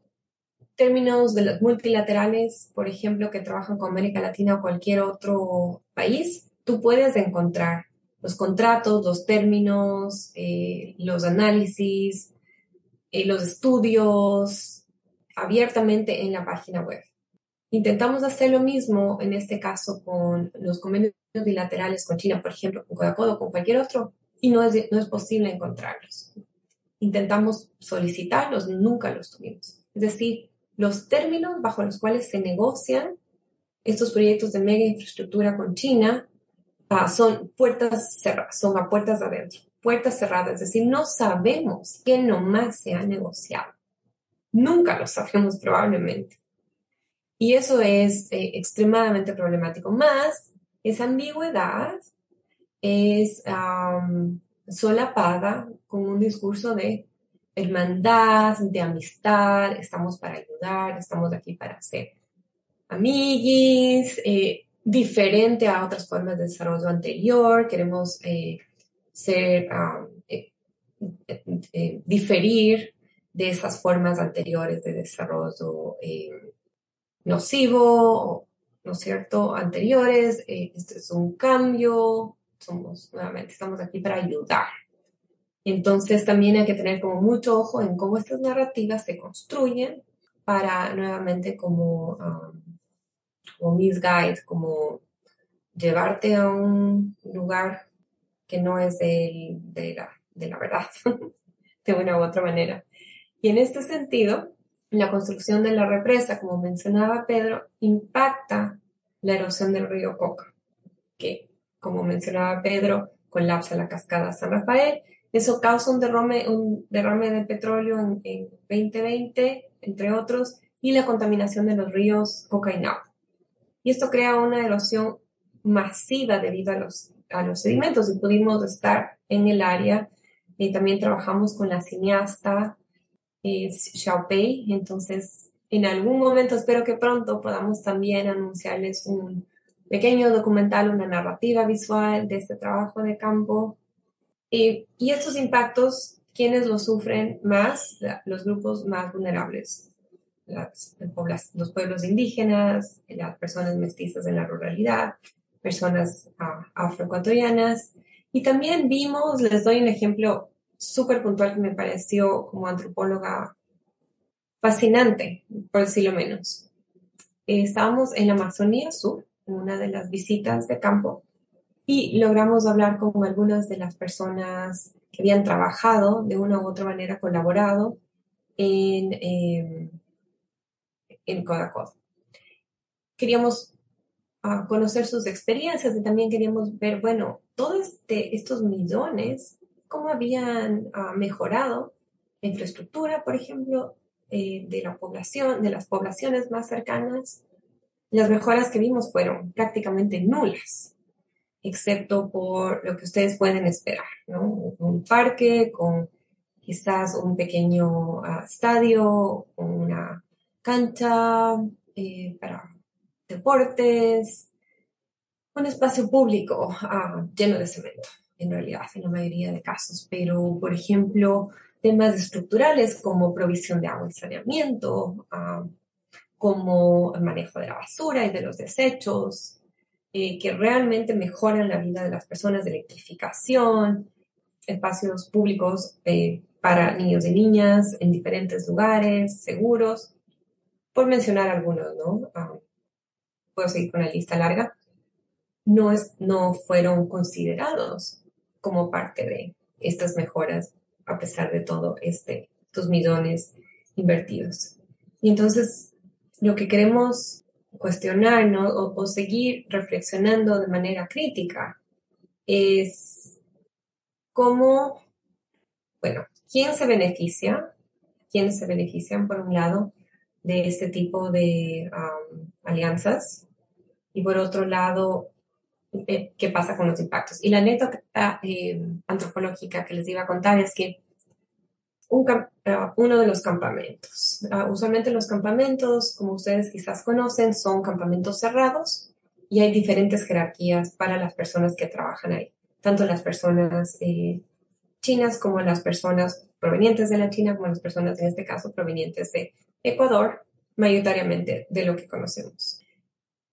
términos de los multilaterales, por ejemplo, que trabajan con América Latina o cualquier otro país, tú puedes encontrar los contratos, los términos, eh, los análisis, eh, los estudios abiertamente en la página web. Intentamos hacer lo mismo en este caso con los convenios bilaterales con China, por ejemplo, con Coca-Cola o con cualquier otro, y no es, no es posible encontrarlos. Intentamos solicitarlos, nunca los tuvimos. Es decir, los términos bajo los cuales se negocian estos proyectos de mega infraestructura con China Ah, son puertas cerradas, son a puertas adentro. puertas cerradas, es decir, no sabemos qué nomás se ha negociado. Nunca lo sabemos probablemente. Y eso es eh, extremadamente problemático. Más, esa ambigüedad es solapada con un discurso de hermandad, de amistad, estamos para ayudar, estamos aquí para ser amiguis, eh, diferente a otras formas de desarrollo anterior, queremos eh, ser, eh, diferir de esas formas anteriores de desarrollo nocivo, ¿no es cierto?, anteriores, esto es un cambio, somos, nuevamente, estamos aquí para ayudar. Entonces también hay que tener como mucho ojo en cómo estas narrativas se construyen para nuevamente como, um, como misguide, como llevarte a un lugar que no es de, de, la, de la verdad, <laughs> de una u otra manera. Y en este sentido, la construcción de la represa, como mencionaba Pedro, impacta la erosión del río Coca, que como mencionaba Pedro, colapsa la cascada San Rafael. Eso causa un derrame, un derrame de petróleo en, 2020, entre otros, y la contaminación de los ríos Coca y esto crea una erosión masiva debido a los, a los sedimentos y pudimos estar en el área y también trabajamos con la cineasta eh, Xiaopei. Entonces, en algún momento, espero que pronto podamos también anunciarles un, pequeño documental, una narrativa visual de este trabajo de campo. Y, y estos impactos, ¿quiénes los sufren más? Los grupos más vulnerables. Las, los pueblos indígenas, las personas mestizas en la ruralidad, personas uh, afroecuatorianas. Y también vimos, les doy un ejemplo súper puntual que me pareció como antropóloga fascinante, por decirlo menos. estábamos en la Amazonía Sur una de las visitas de campo y logramos hablar con algunas de las personas que habían trabajado de una u otra manera, colaborado en, eh, en Codacod. Queríamos ah, conocer sus experiencias y también queríamos ver, bueno, todos este, estos millones, cómo habían ah, mejorado la infraestructura, por ejemplo, eh, de la población, de las poblaciones más cercanas las mejoras que vimos fueron prácticamente nulas, excepto por lo que ustedes pueden esperar, ¿no? Un parque con quizás un pequeño uh, estadio, una cancha eh, para deportes, un espacio público uh, lleno de cemento, en realidad, en la mayoría de casos. Pero, por ejemplo, temas estructurales como provisión de agua y saneamiento, uh, como el manejo de la basura y de los desechos, eh, que realmente mejoran la vida de las personas, de electrificación, espacios públicos eh, para niños y niñas en diferentes lugares, seguros, por mencionar algunos, ¿no? Ah, puedo seguir con la lista larga. No, no fueron considerados como parte de estas mejoras, a pesar de todo este, estos millones invertidos. Y entonces, lo que queremos cuestionarnos o, seguir reflexionando de manera crítica es cómo, bueno, quién se beneficia, quiénes se benefician por un lado de este tipo de um, alianzas y por otro lado, eh, qué pasa con los impactos. Y la anécdota eh, antropológica que les iba a contar es que Ah, uno de los campamentos. Uh, usualmente los campamentos, como ustedes quizás conocen, son campamentos cerrados y hay diferentes jerarquías para las personas que trabajan ahí, tanto las personas eh, chinas como las personas provenientes de la China, como las personas en este caso provenientes de Ecuador, mayoritariamente de lo que conocemos.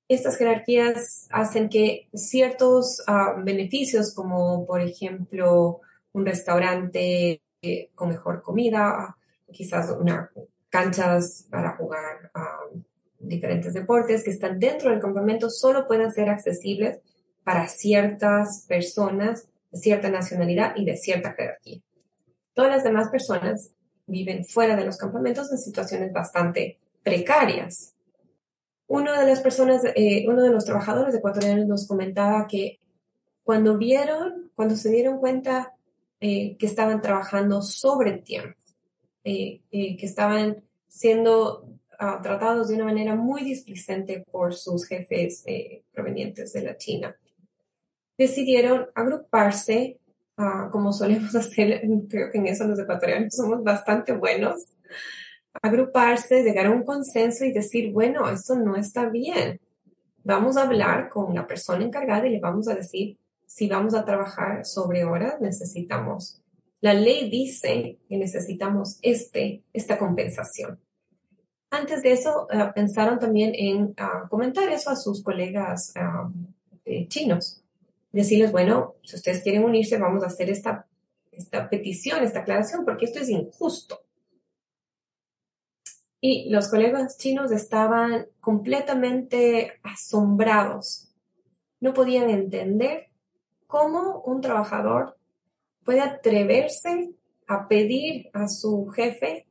Estas jerarquías hacen que ciertos uh, beneficios, como por ejemplo un restaurante con mejor comida, quizás unas canchas para jugar diferentes deportes que están dentro del campamento solo pueden ser accesibles para ciertas personas de cierta nacionalidad y de cierta jerarquía. Todas las demás personas viven fuera de los campamentos en situaciones bastante precarias. Uno de las personas, eh, uno de los trabajadores ecuatorianos nos comentaba que cuando vieron, cuando se dieron cuenta eh, que estaban trabajando sobre tiempo, eh, eh, que estaban siendo ah, tratados de una manera muy displicente por sus jefes provenientes de la China. Decidieron agruparse, ah, como solemos <laughs> hacer, creo que en eso los ecuatorianos somos bastante buenos, agruparse, llegar a un consenso y decir, bueno, esto no está bien. Vamos a hablar con la persona encargada y le vamos a decir si vamos a trabajar sobre horas, necesitamos. La ley dice que necesitamos este, esta compensación. Antes de eso, ah, pensaron también en ah, comentar eso a sus colegas chinos. Decirles, bueno, si ustedes quieren unirse, vamos a hacer esta, esta petición, esta aclaración, porque esto es injusto. Y los colegas chinos estaban completamente asombrados. No podían entender cómo un trabajador puede atreverse a pedir a su jefe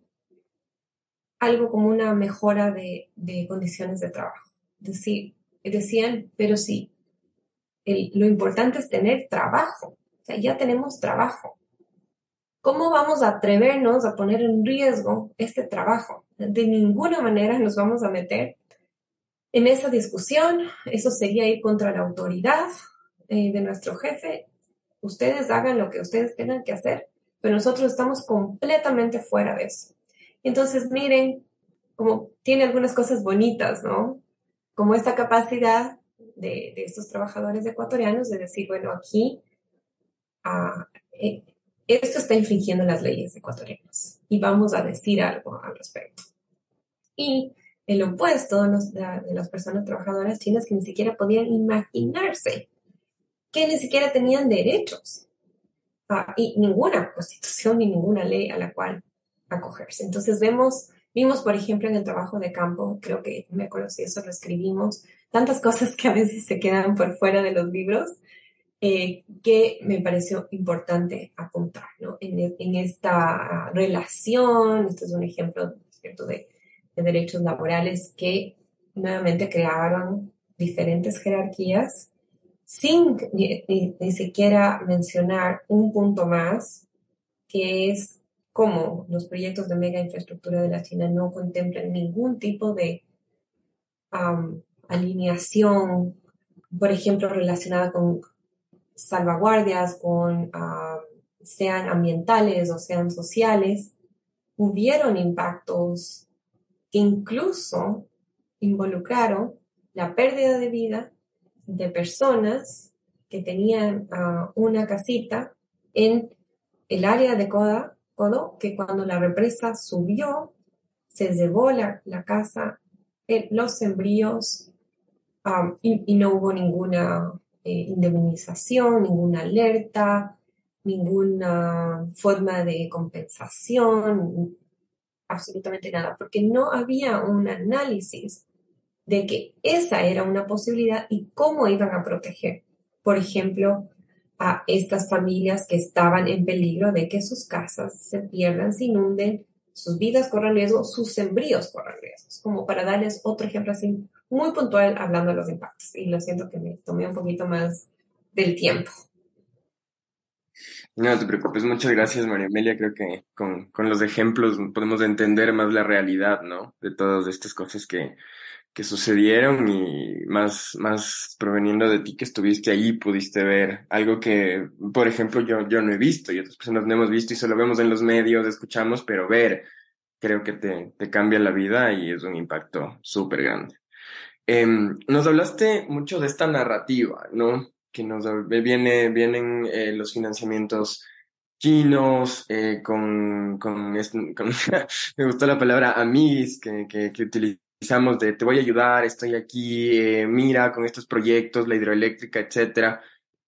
algo como una mejora de, condiciones de trabajo. Decir, decían, pero sí, lo importante es tener trabajo. Ya tenemos trabajo. ¿Cómo vamos a atrevernos a poner en riesgo este trabajo? De ninguna manera nos vamos a meter en esa discusión. Eso sería ir contra la autoridad, eh, de nuestro jefe, ustedes hagan lo que ustedes tengan que hacer, pero nosotros estamos completamente fuera de eso. Entonces, miren, como tiene algunas cosas bonitas, ¿no? Como esta capacidad de, estos trabajadores ecuatorianos de decir, bueno, aquí ah, eh, esto está infringiendo las leyes ecuatorianas y vamos a decir algo al respecto. Y el opuesto de, de las personas trabajadoras chinas que ni siquiera podían imaginarse que ni siquiera tenían derechos ah, y ninguna constitución ni ninguna ley a la cual acogerse. Entonces vemos, vimos por ejemplo en el trabajo de campo, creo que me acuerdo eso lo escribimos, tantas cosas que a veces se quedan por fuera de los libros, eh, que me pareció importante apuntar ¿no? en, en, esta relación, este es un ejemplo ¿cierto? De derechos laborales que nuevamente crearon diferentes jerarquías sin ni, siquiera mencionar un punto más, que es cómo los proyectos de mega infraestructura de la China no contemplan ningún tipo de alineación, por ejemplo, relacionada con salvaguardias, con sean ambientales o sean sociales, hubieron impactos que incluso involucraron la pérdida de vida de personas que tenían ah, una casita en el área de Coda, Codo, que cuando la represa subió, se llevó la, casa, eh, los sembríos ah, y, no hubo ninguna eh, indemnización, ninguna alerta, ninguna forma de compensación, absolutamente nada, porque no había un análisis de que esa era una posibilidad y cómo iban a proteger, por ejemplo, a estas familias que estaban en peligro de que sus casas se pierdan, se inunden, sus vidas corran riesgo, sus sembríos corran riesgos, como para darles otro ejemplo así muy puntual hablando de los impactos. Y lo siento que me tomé un poquito más del tiempo. No te preocupes, muchas gracias María Amelia. Creo que con, con los ejemplos podemos entender más la realidad, ¿no? De todas estas cosas que, que sucedieron y más, más proveniendo de ti que estuviste ahí, pudiste ver algo que, por ejemplo, yo, yo no he visto y otras personas no hemos visto y solo vemos en los medios, escuchamos, pero ver creo que te, te cambia la vida y es un impacto súper grande. Em, nos hablaste mucho de esta narrativa, ¿no? Que nos viene, vienen eh, los financiamientos chinos, eh, con, con, con <laughs> me gustó la palabra amis que, que, que de te voy a ayudar, estoy aquí, eh, mira con estos proyectos, la hidroeléctrica, etcétera.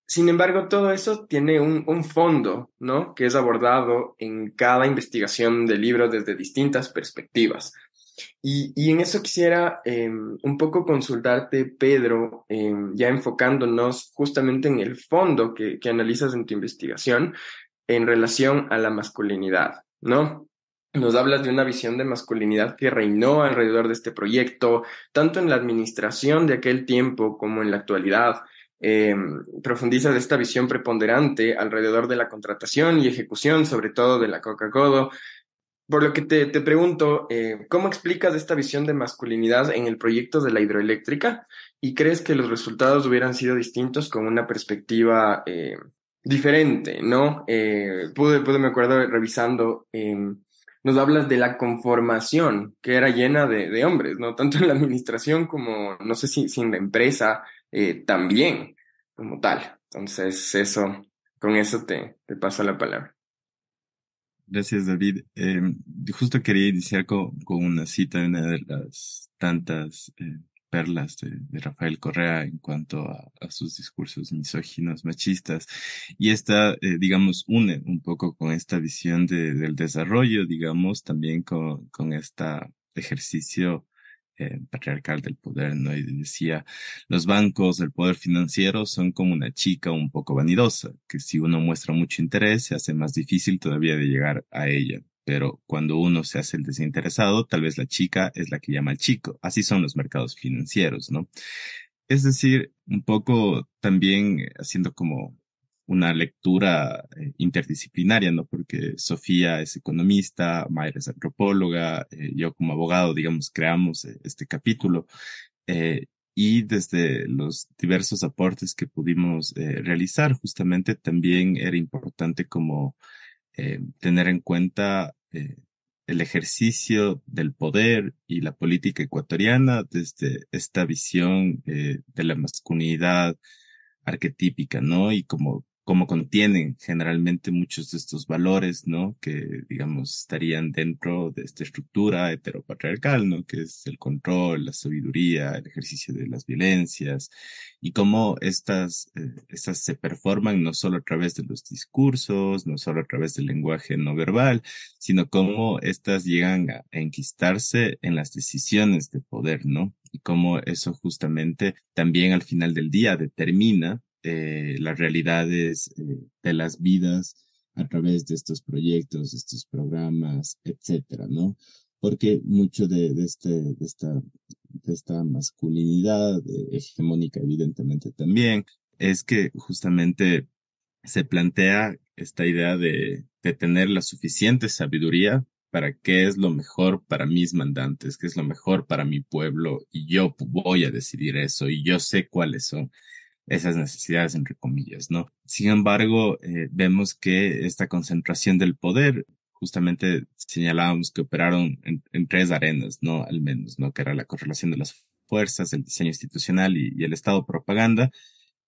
Sin embargo, todo eso tiene un, un, fondo, ¿no? Que es abordado en cada investigación del libro desde distintas perspectivas. Y, y en eso quisiera em, un poco consultarte, Pedro, em, ya enfocándonos justamente en el fondo que, que analizas en tu investigación en relación a la masculinidad, ¿no? Nos hablas de una visión de masculinidad que reinó alrededor de este proyecto, tanto en la administración de aquel tiempo como en la actualidad. em, profundiza de esta visión preponderante alrededor de la contratación y ejecución, sobre todo de la Coca-Cola. Por lo que te, te pregunto, eh, ¿cómo explicas esta visión de masculinidad en el proyecto de la hidroeléctrica? ¿Y crees que los resultados hubieran sido distintos con una perspectiva eh, diferente, ¿no? Eh, pude, pude, me acuerdo revisando, em, nos hablas de la conformación, que era llena de, de, hombres, ¿no? Tanto en la administración como, no sé si, si en la empresa eh, también, como tal. Entonces, eso, con eso te, te paso la palabra. Gracias, David. Eh, justo quería iniciar con, con, una cita de una de las tantas eh, perlas de, Rafael Correa en cuanto a, sus discursos misóginos, machistas. Y esta, eh, digamos, une un poco con esta visión de, del desarrollo, digamos, también con, con este ejercicio eh, patriarcal del poder, ¿no? Y decía, los bancos, el poder financiero son como una chica un poco vanidosa, que si uno muestra mucho interés, se hace más difícil todavía de llegar a ella. Pero cuando uno se hace el desinteresado, tal vez la chica es la que llama al chico. Así son los mercados financieros, ¿no? Es decir, un poco también haciendo como una lectura eh, interdisciplinaria, ¿no? Porque Sofía es economista, Mayra es antropóloga, eh, yo como abogado, digamos, creamos eh, este capítulo. y desde los diversos aportes que pudimos realizar, justamente también era importante como tener en cuenta el ejercicio del poder y la política ecuatoriana desde esta visión de la masculinidad arquetípica, ¿no? Y como como contienen generalmente muchos de estos valores, ¿no? Que, digamos, estarían dentro de esta estructura heteropatriarcal, ¿no? Que es el control, la sabiduría, el ejercicio de las violencias, y cómo estas, eh, estas se performan no solo a través de los discursos, no solo a través del lenguaje no verbal, sino cómo estas llegan a, a enquistarse en las decisiones de poder, ¿no? Y cómo eso justamente también al final del día determina eh, las realidades eh, de las vidas a través de estos proyectos, estos programas, etcétera, ¿no? Porque mucho de, de, este, de, esta, de esta masculinidad eh, hegemónica, evidentemente también, es que justamente se plantea esta idea de, de tener la suficiente sabiduría para qué es lo mejor para mis mandantes, qué es lo mejor para mi pueblo, y yo voy a decidir eso, y yo sé cuáles son esas necesidades, entre comillas, ¿no? Sin embargo, eh, vemos que esta concentración del poder, justamente señalábamos que operaron en, en, tres arenas, ¿no? Al menos, ¿no? Que era la correlación de las fuerzas, el diseño institucional y, y el Estado propaganda,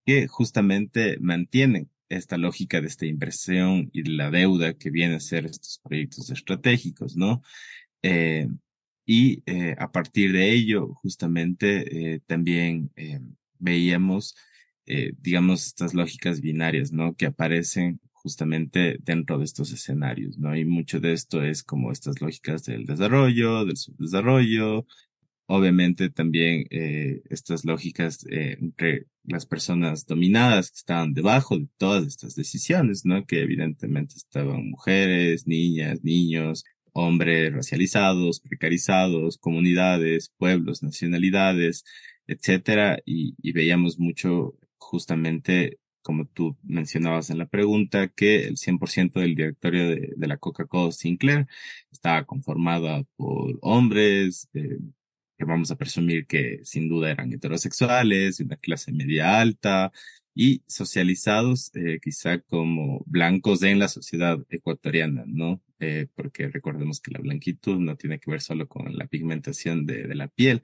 que justamente mantienen esta lógica de esta inversión y la deuda que viene a ser estos proyectos estratégicos, ¿no? Eh, y eh, a partir de ello, justamente, eh, también eh, veíamos eh, digamos, estas lógicas binarias, ¿no? Que aparecen justamente dentro de estos escenarios, ¿no? Y mucho de esto es como estas lógicas del desarrollo, del subdesarrollo, obviamente también eh, estas lógicas eh, entre las personas dominadas que estaban debajo de todas estas decisiones, ¿no? Que evidentemente estaban mujeres, niñas, niños, hombres racializados, precarizados, comunidades, pueblos, nacionalidades, etcétera, y, y veíamos mucho justamente, como tú mencionabas en la pregunta, que el 100% del directorio de, de la Coca-Cola Sinclair estaba conformada por hombres, eh, que vamos a presumir que sin duda eran heterosexuales, de una clase media alta y socializados eh, quizá como blancos en la sociedad ecuatoriana, ¿no? Eh, porque recordemos que la blanquitud no tiene que ver solo con la pigmentación de, de la piel,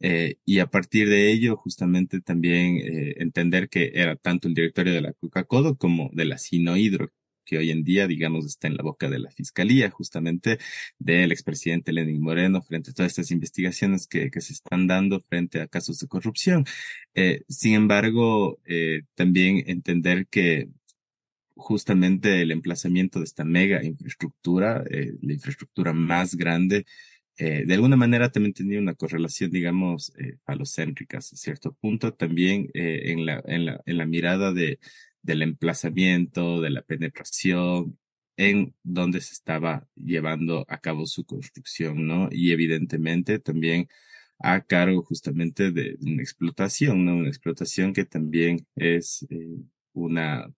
eh, y a partir de ello, justamente también eh, entender que era tanto el directorio de la Coca-Cola como de la Sinohidro, que hoy en día, digamos, está en la boca de la fiscalía, justamente del expresidente Lenin Moreno, frente a todas estas investigaciones que, que se están dando frente a casos de corrupción. Eh, sin embargo, también entender que justamente el emplazamiento de esta mega infraestructura, la infraestructura más grande, eh, de alguna manera también tenía una correlación, digamos, eh, falocéntrica a cierto punto, también eh, en, la, en, la, en la mirada de, del emplazamiento, de la penetración, en donde se estaba llevando a cabo su construcción, ¿no? Y evidentemente también a cargo justamente de una explotación, ¿no? Una explotación que también es eh, una,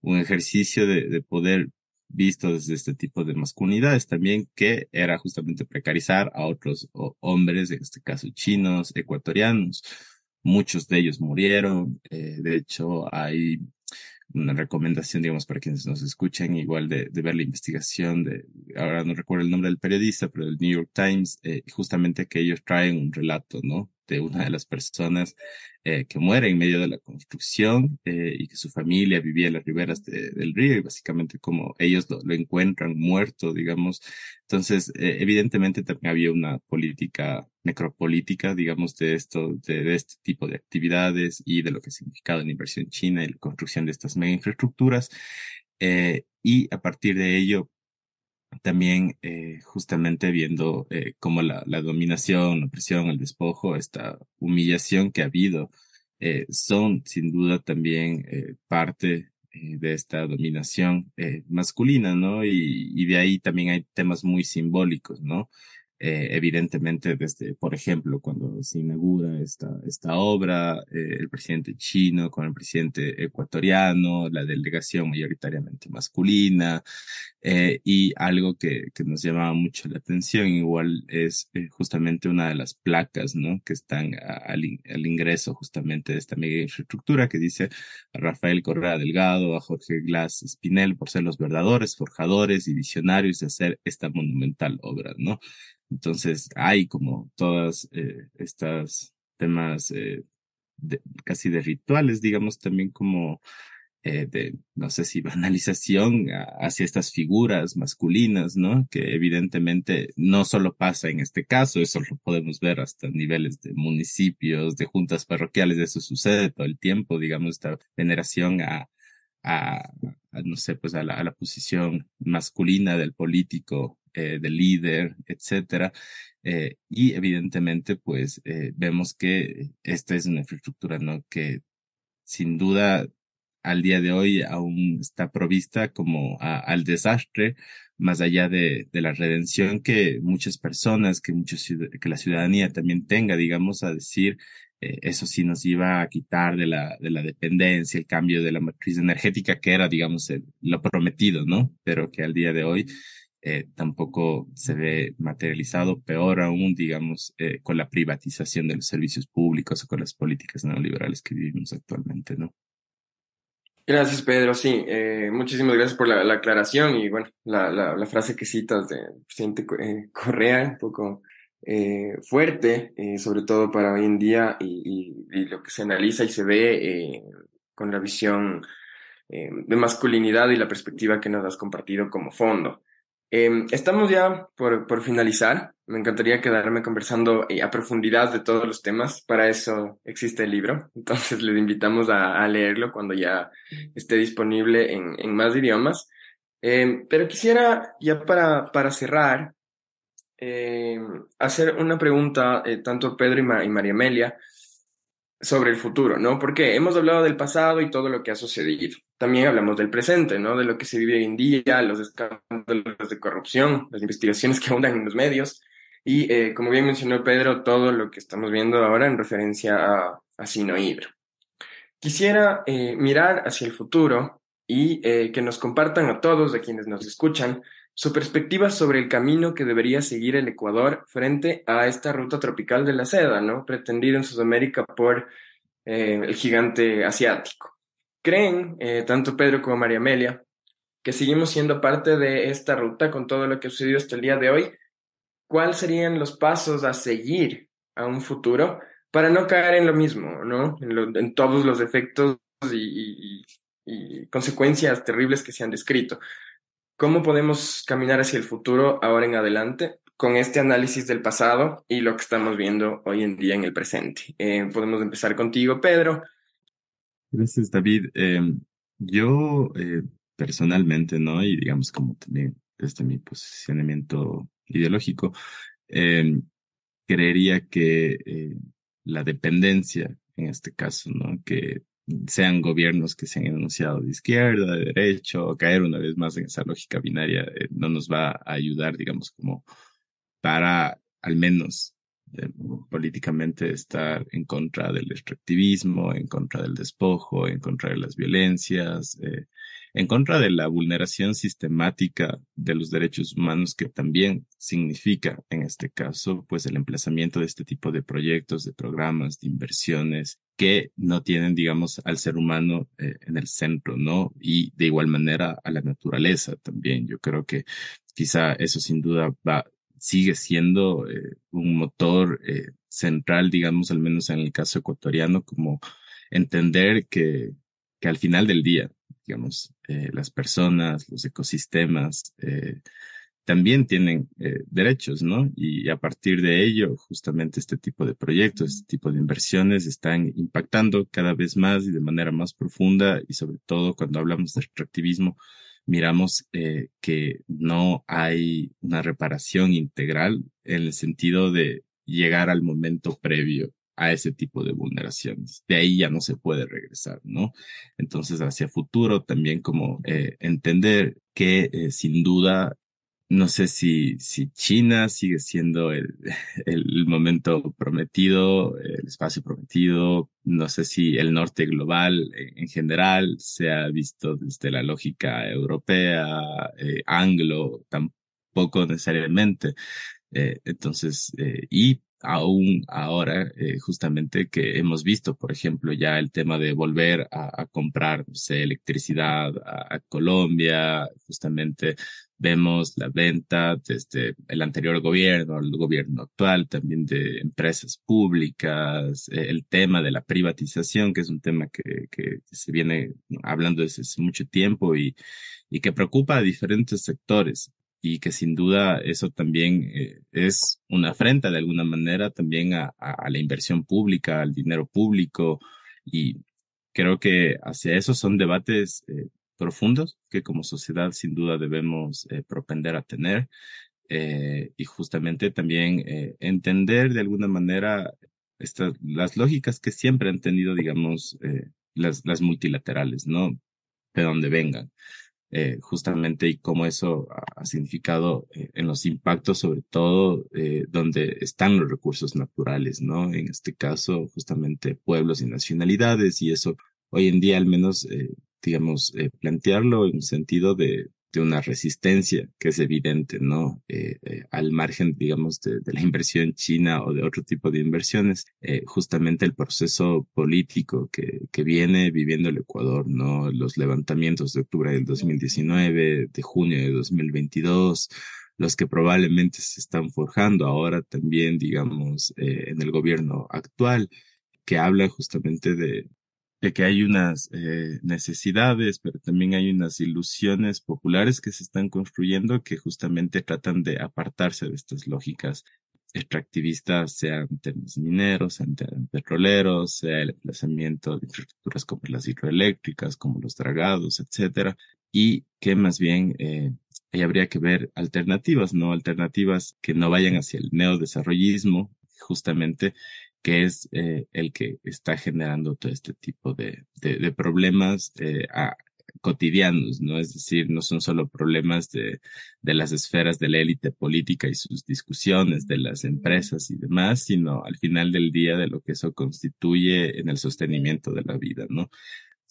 un ejercicio de, de poder visto desde este tipo de masculinidades también, que era justamente precarizar a otros hombres, en este caso chinos, ecuatorianos. Muchos de ellos murieron. Eh, de hecho, hay una recomendación, digamos, para quienes nos escuchan, igual de, ver la investigación de, ahora no recuerdo el nombre del periodista, pero del New York Times, eh, justamente que ellos traen un relato, ¿no? De una de las personas eh, que muere en medio de la construcción eh, y que su familia vivía en las riberas del río y básicamente como ellos lo, lo encuentran muerto, digamos. Entonces, eh, evidentemente también había una política necropolítica, digamos, de esto, de, de, este tipo de actividades y de lo que ha significado la inversión china y la construcción de estas mega infraestructuras. y a partir de ello, también eh, justamente viendo eh, cómo la, la, dominación, la opresión, el despojo, esta humillación que ha habido, eh, son sin duda también eh, parte eh, de esta dominación eh, masculina, ¿no? Y, y, de ahí también hay temas muy simbólicos, ¿no? Eh, evidentemente desde, por ejemplo, cuando se inaugura esta, esta obra, eh, el presidente chino con el presidente ecuatoriano, la delegación mayoritariamente masculina, eh, y algo que, que, nos llamaba mucho la atención igual es eh, justamente una de las placas, ¿no? Que están al, ingreso justamente de esta mega infraestructura que dice a Rafael Correa Delgado, a Jorge Glass Spinel por ser los verdaderos forjadores y visionarios de hacer esta monumental obra, ¿no? Entonces hay como todas eh, estas temas eh, de, casi de rituales, digamos, también como eh, de, no sé si <laughs> banalización hacia estas figuras masculinas, ¿no? Que evidentemente no solo pasa en este caso, eso lo podemos ver hasta niveles de municipios, de juntas parroquiales, eso sucede todo el tiempo, digamos, esta veneración a, a, no sé, pues a la, a la posición masculina del político eh, de líder, etcétera. Eh, y evidentemente, pues eh, vemos que esta es una infraestructura, ¿no? Que sin duda al día de hoy aún está provista como al desastre, más allá de, de, la redención que muchas personas, que, muchos, que la ciudadanía también tenga, digamos, a decir, eh, eso sí nos iba a quitar de la, de la dependencia, el cambio de la matriz energética, que era, digamos, lo prometido, ¿no? Pero que al día de hoy eh, tampoco se ve materializado, peor aún, digamos, eh, con la privatización de los servicios públicos o con las políticas neoliberales que vivimos actualmente, ¿no? Gracias, Pedro. Sí, muchísimas gracias por la, la, aclaración y, bueno, la, la, frase que citas de presidente Correa, un poco eh, fuerte, sobre todo para hoy en día y, lo que se analiza y se ve con la visión de masculinidad y la perspectiva que nos has compartido como fondo. Eh, estamos ya por, por, finalizar. Me encantaría quedarme conversando eh, a profundidad de todos los temas. Para eso existe el libro. <laughs> Entonces les invitamos a, leerlo cuando ya esté disponible en, más idiomas. Eh, pero quisiera, ya para, para cerrar, eh, hacer una pregunta eh, tanto a Pedro y, Ma y María Amelia sobre el futuro, ¿no? Porque hemos hablado del pasado y todo lo que ha sucedido. También hablamos del presente, ¿no? De lo que se vive hoy en día, los escándalos de corrupción, las investigaciones que abundan en los medios y, eh, como bien mencionó Pedro, todo lo que estamos viendo ahora en referencia a, a Sinohidro. Quisiera mirar hacia el futuro y que nos compartan a todos, de quienes nos escuchan, su perspectiva sobre el camino que debería seguir el Ecuador frente a esta ruta tropical de la seda, ¿no? Pretendida en Sudamérica por eh, el gigante asiático. ¿Creen, eh, tanto Pedro como María Amelia, que seguimos siendo parte de esta ruta con todo lo que ha sucedido hasta el día de hoy? ¿Cuáles serían los pasos a seguir a un futuro para no caer en lo mismo, ¿no? En, todos los efectos y consecuencias terribles que se han descrito. ¿Cómo podemos caminar hacia el futuro ahora en adelante con este análisis del pasado y lo que estamos viendo hoy en día en el presente? Eh, podemos empezar contigo, Pedro. Gracias, David. Eh, yo eh, personalmente, ¿no? Y digamos como también desde mi posicionamiento ideológico, eh, creería que eh, la dependencia, en este caso, ¿no? Que sean gobiernos que se han enunciado de izquierda, de derecho, caer una vez más en esa lógica binaria eh, no nos va a ayudar, digamos, como para al menos eh, políticamente estar en contra del extractivismo, en contra del despojo, en contra de las violencias, eh, en contra de la vulneración sistemática de los derechos humanos que también significa, en este caso, pues el emplazamiento de este tipo de proyectos, de programas, de inversiones que no tienen, digamos, al ser humano eh, en el centro, ¿no? Y de igual manera a la naturaleza también. Yo creo que quizá eso sin duda va, sigue siendo eh, un motor eh, central, digamos, al menos en el caso ecuatoriano, como entender que, que al final del día, digamos, eh, las personas, los ecosistemas, también tienen derechos, ¿no? Y a partir de ello, justamente este tipo de proyectos, este tipo de inversiones están impactando cada vez más y de manera más profunda y sobre todo cuando hablamos de extractivismo, miramos que no hay una reparación integral en el sentido de llegar al momento previo a ese tipo de vulneraciones. De ahí ya no se puede regresar, ¿no? Entonces, hacia futuro también como eh, entender que eh, sin duda, no sé si, si China sigue siendo el, <laughs> el momento prometido, el espacio prometido, no sé si el norte global en general se ha visto desde la lógica europea, eh, anglo, tampoco necesariamente. entonces, y aún ahora, eh, justamente que hemos visto, por ejemplo, ya el tema de volver a, comprar electricidad a, Colombia, justamente vemos la venta desde el anterior gobierno, el gobierno actual, también de empresas públicas, eh, el tema de la privatización, que es un tema que, que se viene hablando desde hace mucho tiempo y, y que preocupa a diferentes sectores y que sin duda eso también eh, es una afrenta de alguna manera también a, a, la inversión pública, al dinero público y creo que hacia eso son debates eh, profundos que como sociedad sin duda debemos eh, propender a tener y justamente también entender de alguna manera estas, las lógicas que siempre han tenido, digamos, las, multilaterales, ¿no? De donde vengan. Eh, justamente y cómo eso ha, significado eh, en los impactos, sobre todo eh, donde están los recursos naturales, ¿no? En este caso, justamente pueblos y nacionalidades, y eso hoy en día al menos, digamos, plantearlo en un sentido de, de una resistencia que es evidente, ¿no? Eh, eh, al margen, digamos, de, la inversión china o de otro tipo de inversiones, eh, justamente el proceso político que, que viene viviendo el Ecuador, ¿no? Los levantamientos de octubre del 2019, de junio de 2022, los que probablemente se están forjando ahora también, digamos, en el gobierno actual, que habla justamente de, de que hay unas eh, necesidades, pero también hay unas ilusiones populares que se están construyendo que justamente tratan de apartarse de estas lógicas extractivistas, sean temas mineros, sean temas petroleros, sea el emplazamiento de infraestructuras como las hidroeléctricas, como los dragados, etcétera, y que más bien eh, ahí habría que ver alternativas, ¿no? Alternativas que no vayan hacia el neodesarrollismo, justamente, que es eh, el que está generando todo este tipo de, de, problemas eh, cotidianos, ¿no? Es decir, no son solo problemas de, de las esferas de la élite política y sus discusiones, de las empresas y demás, sino al final del día de lo que eso constituye en el sostenimiento de la vida, ¿no?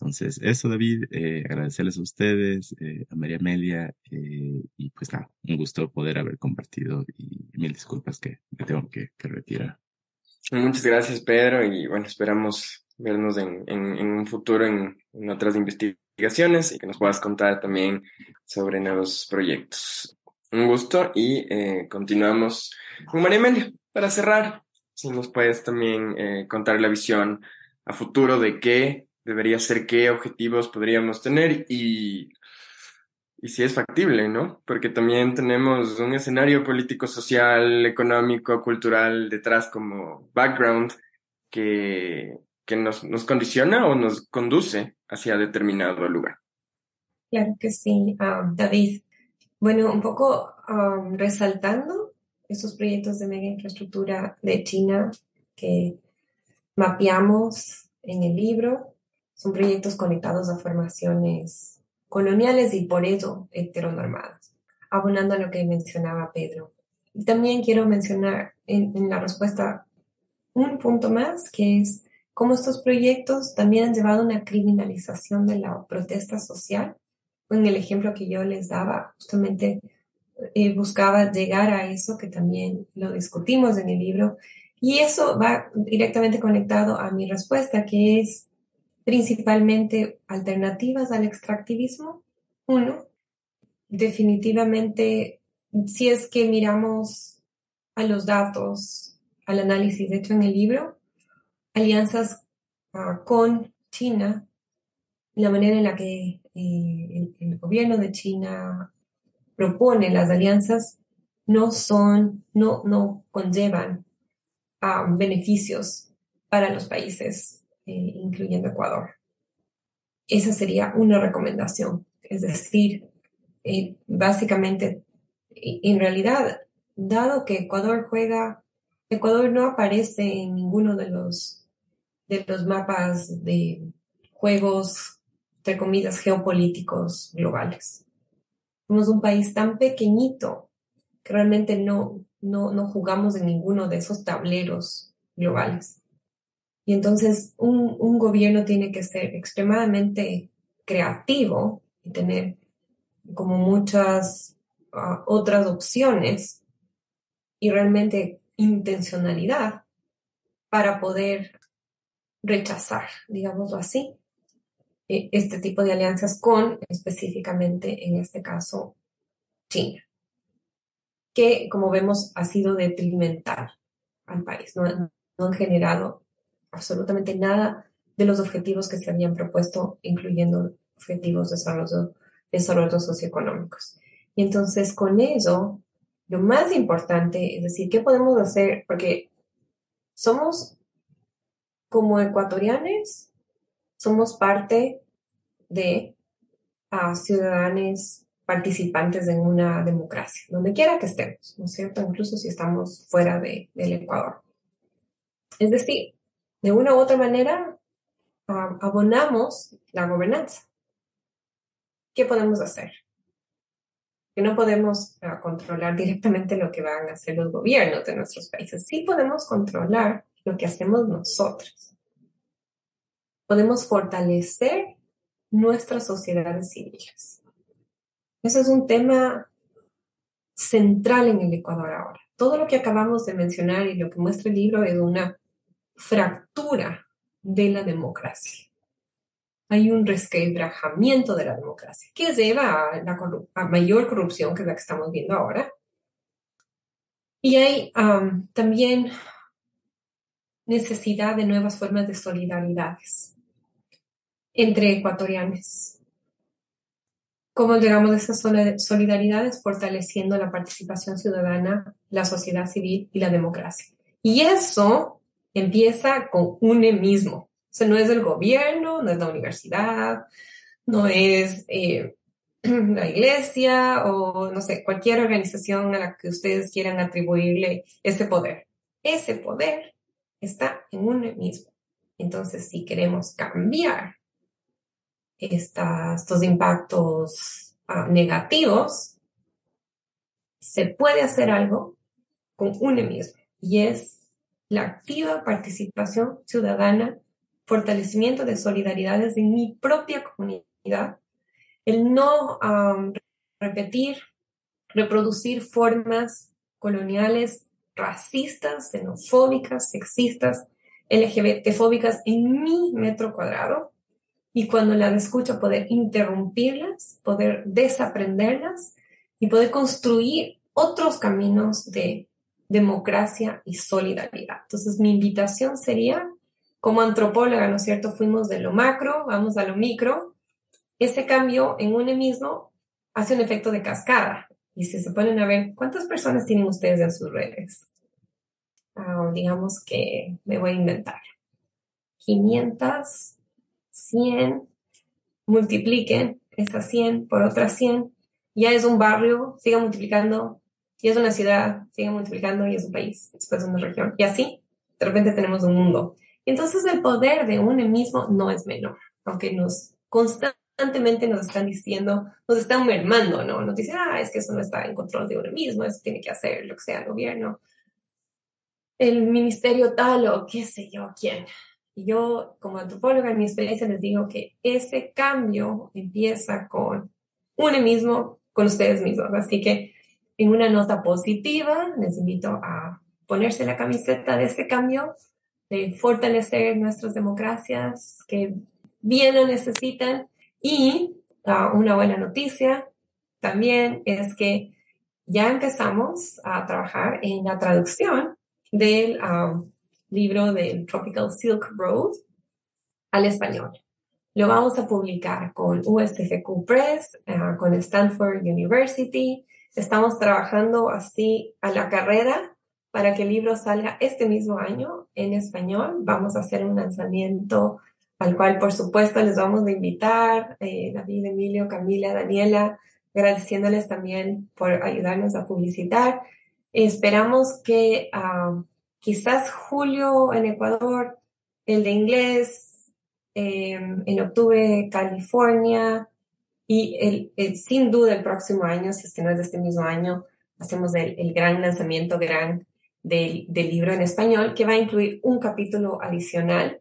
Entonces, eso, David, eh, agradecerles a ustedes, eh, a María Amelia, eh, y pues nada, un gusto poder haber compartido y mil disculpas que me tengo que, que retirar. Muchas gracias, Pedro, y bueno, esperamos vernos en, en, un futuro en, en, otras investigaciones y que nos puedas contar también sobre nuevos proyectos. Un gusto y eh, continuamos con María Amelia para cerrar. Si nos puedes también eh, contar la visión a futuro de qué debería ser, qué objetivos podríamos tener y y si es factible, ¿no? Porque también tenemos un escenario político, social, económico, cultural detrás como background que, que nos, nos condiciona o nos conduce hacia determinado lugar. Claro que sí, um, David. Bueno, un poco um, resaltando esos proyectos de mega infraestructura de China que mapeamos en el libro, son proyectos conectados a formaciones coloniales y por eso heteronormadas. Abonando a lo que mencionaba Pedro, también quiero mencionar en, en la respuesta un punto más, que es cómo estos proyectos también han llevado a una criminalización de la protesta social. En el ejemplo que yo les daba, justamente eh, buscaba llegar a eso, que también lo discutimos en el libro, y eso va directamente conectado a mi respuesta, que es principalmente alternativas al extractivismo. Uno, definitivamente, si es que miramos a los datos, al análisis hecho en el libro, alianzas uh, con China, la manera en la que eh, el, el, gobierno de China propone las alianzas no son, no, no conllevan uh, beneficios para los países, eh, incluyendo Ecuador. Esa sería una recomendación. Es decir, eh, básicamente, en realidad, dado que Ecuador juega, Ecuador no aparece en ninguno de los de los mapas de juegos, entre comillas, geopolíticos globales. Somos un país tan pequeñito que realmente no, no, no jugamos en ninguno de esos tableros globales. Y entonces un, un gobierno tiene que ser extremadamente creativo y tener como muchas uh, otras opciones y realmente intencionalidad para poder rechazar, digámoslo así, e, este tipo de alianzas con específicamente, en este caso, China, que como vemos ha sido detrimental al país, no, no han generado absolutamente nada de los objetivos que se habían propuesto, incluyendo objetivos de desarrollo, desarrollo socioeconómicos. Y entonces con eso, lo más importante es decir, ¿qué podemos hacer? Porque somos como ecuatorianos somos parte de uh, ciudadanos participantes en una democracia, donde quiera que estemos, ¿no es cierto? Incluso si estamos fuera de, del Ecuador. Es decir, de una u otra manera, abonamos la gobernanza. ¿Qué podemos hacer? Que no podemos uh, controlar directamente lo que van a hacer los gobiernos de nuestros países. Sí podemos controlar lo que hacemos nosotros. Podemos fortalecer nuestras sociedades civiles. Ese es un tema central en el Ecuador ahora. Todo lo que acabamos de mencionar y lo que muestra el libro es una fractura de la democracia. Hay un resquebrajamiento de la democracia que lleva a, la mayor corrupción que la que estamos viendo ahora. Y hay también necesidad de nuevas formas de solidaridades entre ecuatorianos. ¿Cómo llegamos a esas solidaridades? Fortaleciendo la participación ciudadana, la sociedad civil y la democracia. Y eso empieza con UNE mismo. O sea, no es el gobierno, no es la universidad, no es eh, <clears throat> la iglesia o, no sé, cualquier organización a la que ustedes quieran atribuirle ese poder. Ese poder está en uno mismo. Entonces, si queremos cambiar estos impactos uh, negativos, se puede hacer algo con uno mismo y es la activa participación ciudadana, fortalecimiento de solidaridades en mi propia comunidad, el no repetir, reproducir formas coloniales racistas, xenofóbicas, sexistas, LGBTfóbicas en mi metro cuadrado y cuando las escucho poder interrumpirlas, poder desaprenderlas y poder construir otros caminos de democracia y solidaridad. Entonces mi invitación sería, como antropóloga, ¿no es cierto? Fuimos de lo macro, vamos a lo micro. Ese cambio en uno mismo hace un efecto de cascada. Y si se ponen a ver, ¿cuántas personas tienen ustedes en sus redes? Uh, digamos que me voy a inventar. 500, 100, multipliquen esas 100 por otras 100, ya es un barrio, siga multiplicando, y es una ciudad, siga multiplicando, y es un país, después una región. Y así, de repente tenemos un mundo. Entonces el poder de uno mismo no es menor, aunque nos constantemente nos están diciendo, nos están mermando, ¿no? Nos dicen, ah, es que eso no está en control de uno mismo, eso tiene que hacer lo que sea el gobierno, el ministerio tal o qué sé yo quién. Y yo, como antropóloga, en mi experiencia les digo que ese cambio empieza con uno mismo, con ustedes mismos. Así que en una nota positiva, les invito a ponerse la camiseta de ese cambio, de fortalecer nuestras democracias que bien lo necesitan. Y una buena noticia también es que ya empezamos a trabajar en la traducción del um, libro del Tropical Silk Road al español. Lo vamos a publicar con USFQ Press, eh, con Stanford University. Estamos trabajando así a la carrera para que el libro salga este mismo año en español. Vamos a hacer un lanzamiento al cual, por supuesto, les vamos a invitar, eh, David, Emilio, Camila, Daniela, agradeciéndoles también por ayudarnos a publicitar. Esperamos que ah, quizás julio en Ecuador, el de inglés, em, en octubre California y el, sin duda el próximo año, si es que no es de este mismo año, hacemos el, gran lanzamiento gran del, libro en español que va a incluir un capítulo adicional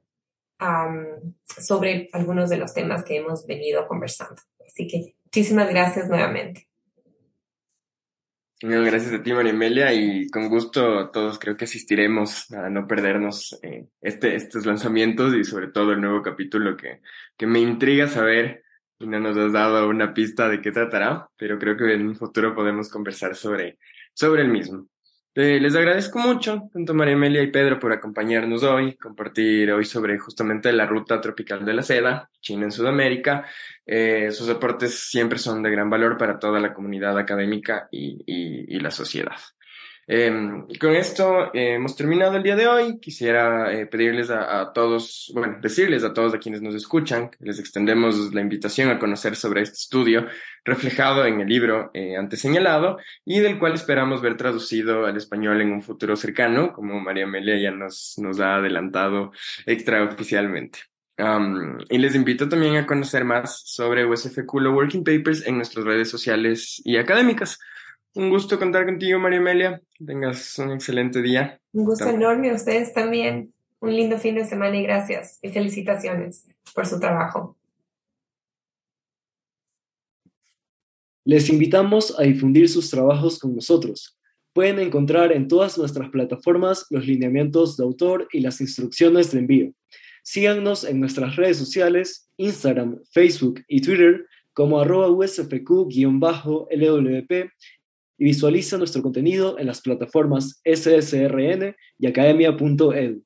sobre algunos de los temas que hemos venido conversando. Así que muchísimas gracias nuevamente gracias a ti, María Amelia, y con gusto todos creo que asistiremos a no perdernos eh, este, estos lanzamientos y sobre todo el nuevo capítulo que, que me intriga saber y no nos has dado una pista de qué tratará, pero creo que en un futuro podemos conversar sobre, sobre el mismo. Eh, les agradezco mucho, tanto María Amelia y Pedro, por acompañarnos hoy, compartir hoy sobre justamente la ruta tropical de la seda, China en Sudamérica. Eh, sus aportes siempre son de gran valor para toda la comunidad académica y, y la sociedad. Em, con esto eh, hemos terminado el día de hoy. Quisiera eh, pedirles a, todos, bueno, decirles a todos a quienes nos escuchan, les extendemos la invitación a conocer sobre este estudio reflejado en el libro eh, antes señalado y del cual esperamos ver traducido al español en un futuro cercano, como María Amelia ya nos, nos ha adelantado extraoficialmente. Y les invito también a conocer más sobre USF Cool Working Papers en nuestras redes sociales y académicas. Un gusto contar contigo, María Amelia. Que tengas un excelente día. Un gusto enorme a ustedes también. Un lindo fin de semana y gracias y felicitaciones por su trabajo. Les invitamos a difundir sus trabajos con nosotros. Pueden encontrar en todas nuestras plataformas los lineamientos de autor y las instrucciones de envío. Síganos en nuestras redes sociales, Instagram, Facebook y Twitter como arroba usfq-lwp y visualiza nuestro contenido en las plataformas SSRN y academia.edu.